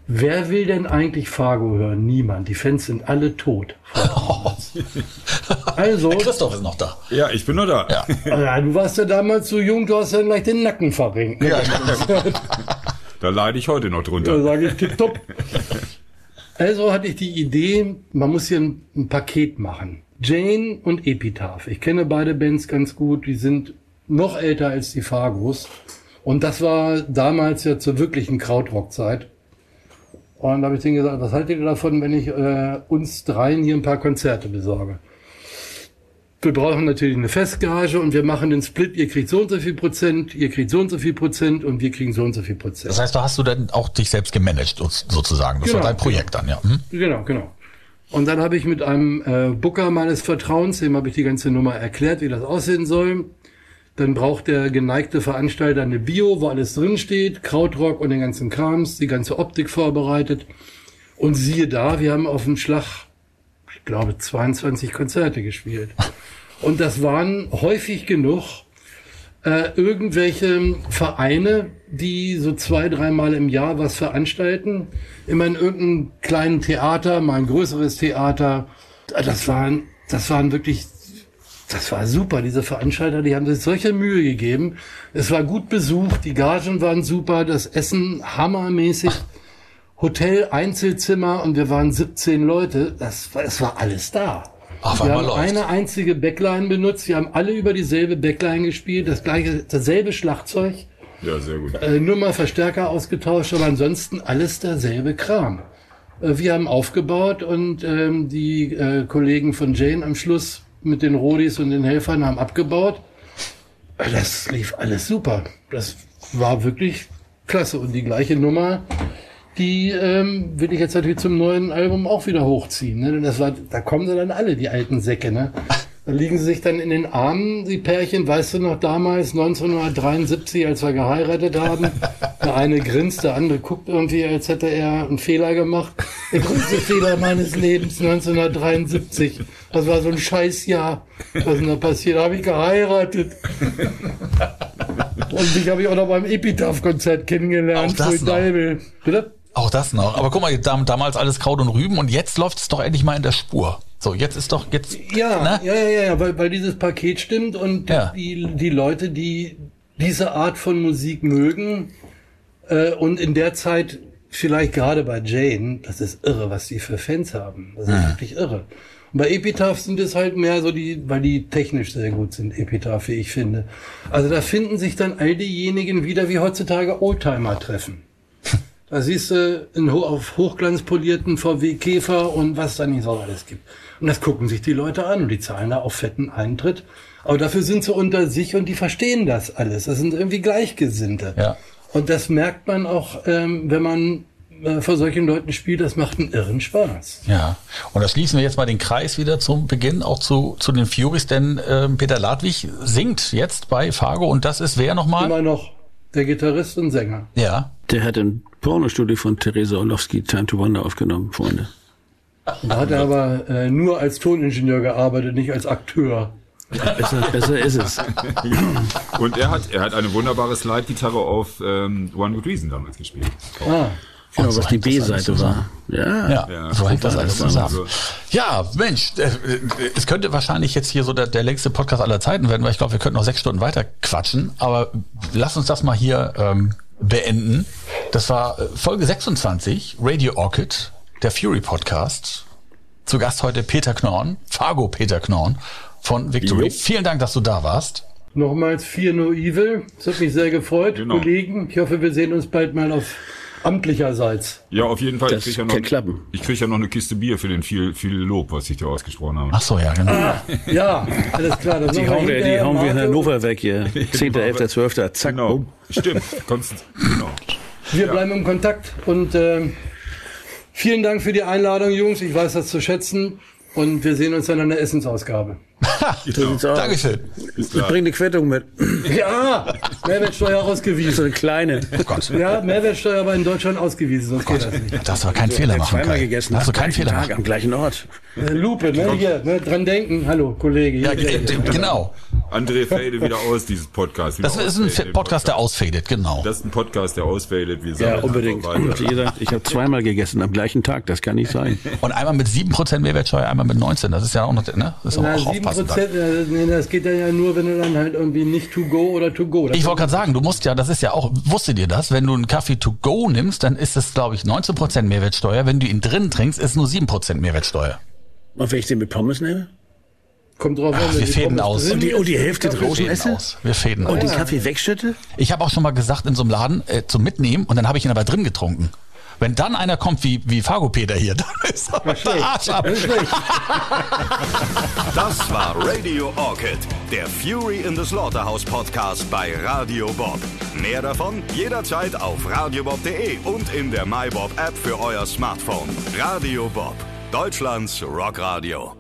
Wer will denn eigentlich Fargo hören? Niemand. Die Fans sind alle tot. Also, Christoph ist noch da. Ja, ich bin nur da. Ja. ja, du warst ja damals so jung, du hast ja gleich den Nacken verrenkt. Ne? Da leide ich heute noch Da drunter. sage ich tipptopp. Also hatte ich die Idee, man muss hier ein, ein Paket machen. Jane und Epitaph. Ich kenne beide Bands ganz gut. Die sind noch älter als die Fargos. Und das war damals ja zur wirklichen Krautrock-Zeit. Und da habe ich denen gesagt, was haltet ihr davon, wenn ich äh, uns dreien hier ein paar Konzerte besorge? Wir brauchen natürlich eine Festgage und wir machen den Split. Ihr kriegt so und so viel Prozent, ihr kriegt so und so viel Prozent und wir kriegen so und so viel Prozent. Das heißt, du hast du dann auch dich selbst gemanagt so- sozusagen. Das Genau, war dein Projekt dann, ja. Hm? Genau, genau. Und dann habe ich mit einem äh, Booker meines Vertrauens, dem habe ich die ganze Nummer erklärt, wie das aussehen soll. Dann braucht der geneigte Veranstalter eine Bio, wo alles drin steht, Krautrock und den ganzen Krams, die ganze Optik vorbereitet. Und siehe da, wir haben auf dem Schlag, ich glaube, 22 Konzerte gespielt. Und das waren häufig genug äh, irgendwelche Vereine, die so zwei, dreimal im Jahr was veranstalten. Immer in irgendeinem kleinen Theater, mal ein größeres Theater. Das waren, das waren wirklich, das war super. Diese Veranstalter, die haben sich solche Mühe gegeben. Es war gut besucht, die Gagen waren super, das Essen hammermäßig. Hotel, Einzelzimmer und wir waren 17 Leute. Das, es war alles da. Auf wir haben läuft. eine einzige Backline benutzt. Wir haben alle über dieselbe Backline gespielt, das gleiche, dasselbe Schlagzeug, Ja, sehr gut. äh, nur mal Verstärker ausgetauscht, aber ansonsten alles derselbe Kram. Äh, wir haben aufgebaut und ähm, die äh, Kollegen von Jane am Schluss mit den Rodis und den Helfern haben abgebaut. Äh, Das lief alles super. Das war wirklich klasse. Und die gleiche Nummer, die ähm, will ich jetzt natürlich zum neuen Album auch wieder hochziehen. Ne? Denn das war, da kommen sie dann alle, die alten Säcke. Ne? Da liegen sie sich dann in den Armen, die Pärchen, weißt du noch damals, 1973, als wir geheiratet haben. Der eine grinst, der andere guckt irgendwie, als hätte er einen Fehler gemacht. Der größte Fehler meines Lebens, 1973. Das war so ein Scheißjahr. Was ist denn da passiert? Da habe ich geheiratet. Und dich habe ich auch noch beim Epitaph-Konzert kennengelernt. Auch das. Bitte? Auch das noch. Aber guck mal, dam- damals alles Kraut und Rüben und jetzt läuft es doch endlich mal in der Spur. So, jetzt ist doch jetzt. Ja, ne? ja, ja, ja, weil, weil dieses Paket stimmt und Ja. die, die Leute, die diese Art von Musik mögen äh, und in der Zeit vielleicht gerade bei Jane, das ist irre, was die für Fans haben. Das ist wirklich irre. Und bei Epitaph sind es halt mehr so die, weil die technisch sehr gut sind, Epitaph, wie ich finde. Also da finden sich dann all diejenigen wieder, wie heutzutage Oldtimer treffen. Da siehst du einen ho auf Hochglanz polierten VW Käfer und was da nicht so alles gibt. Und das gucken sich die Leute an und die zahlen da auf fetten Eintritt. Aber dafür sind sie unter sich und die verstehen das alles. Das sind irgendwie Gleichgesinnte. Ja. Und das merkt man auch, ähm, wenn man äh, vor solchen Leuten spielt. Das macht einen irren Spaß. Ja, und da schließen wir jetzt mal den Kreis wieder zum Beginn, auch zu, zu den Furies, denn ähm, Peter Ladwig singt jetzt bei Fargo und das ist wer nochmal? Immer noch der Gitarrist und Sänger. Ja, Der hat ein Pornostudio von Theresa Orlowski Time to Wonder aufgenommen, Freunde. Da hat er aber äh, nur als Toningenieur gearbeitet, nicht als Akteur. Besser, besser ist es. Und er hat, er hat eine wunderbare Slide-Gitarre auf ähm, One Good Reason damals gespielt. Ah, Genau, so was die B-Seite war. Ja. ja, Ja. so hängt das alles zusammen. Ja, Mensch, äh, äh, es könnte wahrscheinlich jetzt hier so der, der längste Podcast aller Zeiten werden, weil ich glaube, wir könnten noch sechs Stunden weiter quatschen, aber lass uns das mal hier ähm, beenden. Das war äh, Folge 26, Radio Orchid, der Fury Podcast. Zu Gast heute Peter Knorn, Fargo Peter Knorn von Victory. Jo. Vielen Dank, dass du da warst. nochmals vier No Evil. Es hat mich sehr gefreut, Genau. Kollegen. Ich hoffe, wir sehen uns bald mal auf amtlicherseits. Ja, auf jeden Fall. Das ich krieg ja kann noch, klappen. ich krieg ja noch eine Kiste Bier für den viel, viel Lob, was ich dir ausgesprochen habe. Ach so, ja, genau. Ja, alles klar. Das Die hauen wir, die hauen wir in Hannover weg hier. 10., 11., 12., zack, Genau. bumm. Stimmt. Konst, genau. Wir bleiben im Kontakt und äh, vielen Dank für die Einladung, Jungs. Ich weiß das zu schätzen. Und wir sehen uns dann an der Essensausgabe. Genau. So, Dankeschön. Ich bring eine Quittung mit. Ja, Mehrwertsteuer So ausgewiesen. eine kleine. Ja, Mehrwertsteuer aber in Deutschland ausgewiesen, sonst geht das nicht. Das war kein Fehler machen. Zweimal gegessen. Hast du am keinen gleichen Fehler Tag, machen. am gleichen Ort. Äh, Lupe, ne? Hier, ne? Dran denken. Hallo, Kollege. Ja, Hier, äh, genau. André fade wieder aus, dieses Podcast. Wieder Das ist ein ausfade, Podcast, der ausfadet, genau. Das ist ein Podcast, der ausfadet. Wir Ja, unbedingt. Und gesagt, ich habe zweimal gegessen am gleichen Tag. Das kann nicht sein. Und einmal mit 7% Mehrwertsteuer, einmal mit 19. Das ist ja auch noch, ne? Das ist Na, auch 7 aufpassen. dann. Prozent, äh, nee, das geht ja nur, wenn du dann halt irgendwie nicht to go oder to go. Ich wollte gerade sagen, du musst ja, das ist ja auch, wusstet ihr das, wenn du einen Kaffee to go nimmst, dann ist es, glaube ich, 19% Mehrwertsteuer. Wenn du ihn drin trinkst, ist nur 7% Mehrwertsteuer. Und wenn ich den mit Pommes nehme? Kommt drauf an, Ach, wenn wir fäden aus. Und die, und die Hälfte draußen Fäden esse? aus. Wir fäden Und den aus. Kaffee wegschütte? Ich habe auch schon mal gesagt, in so einem Laden äh, zum Mitnehmen und dann habe ich ihn aber drin getrunken. Wenn dann einer kommt wie, wie Fargo Peter hier, dann ist aber der Arsch ab. Das ist schlecht. Das war Radio Orchid, der Fury in the Slaughterhouse Podcast bei Radio Bob. Mehr davon jederzeit auf radiobob.de und in der MyBob App für euer Smartphone. Radio Bob, Deutschlands Rockradio.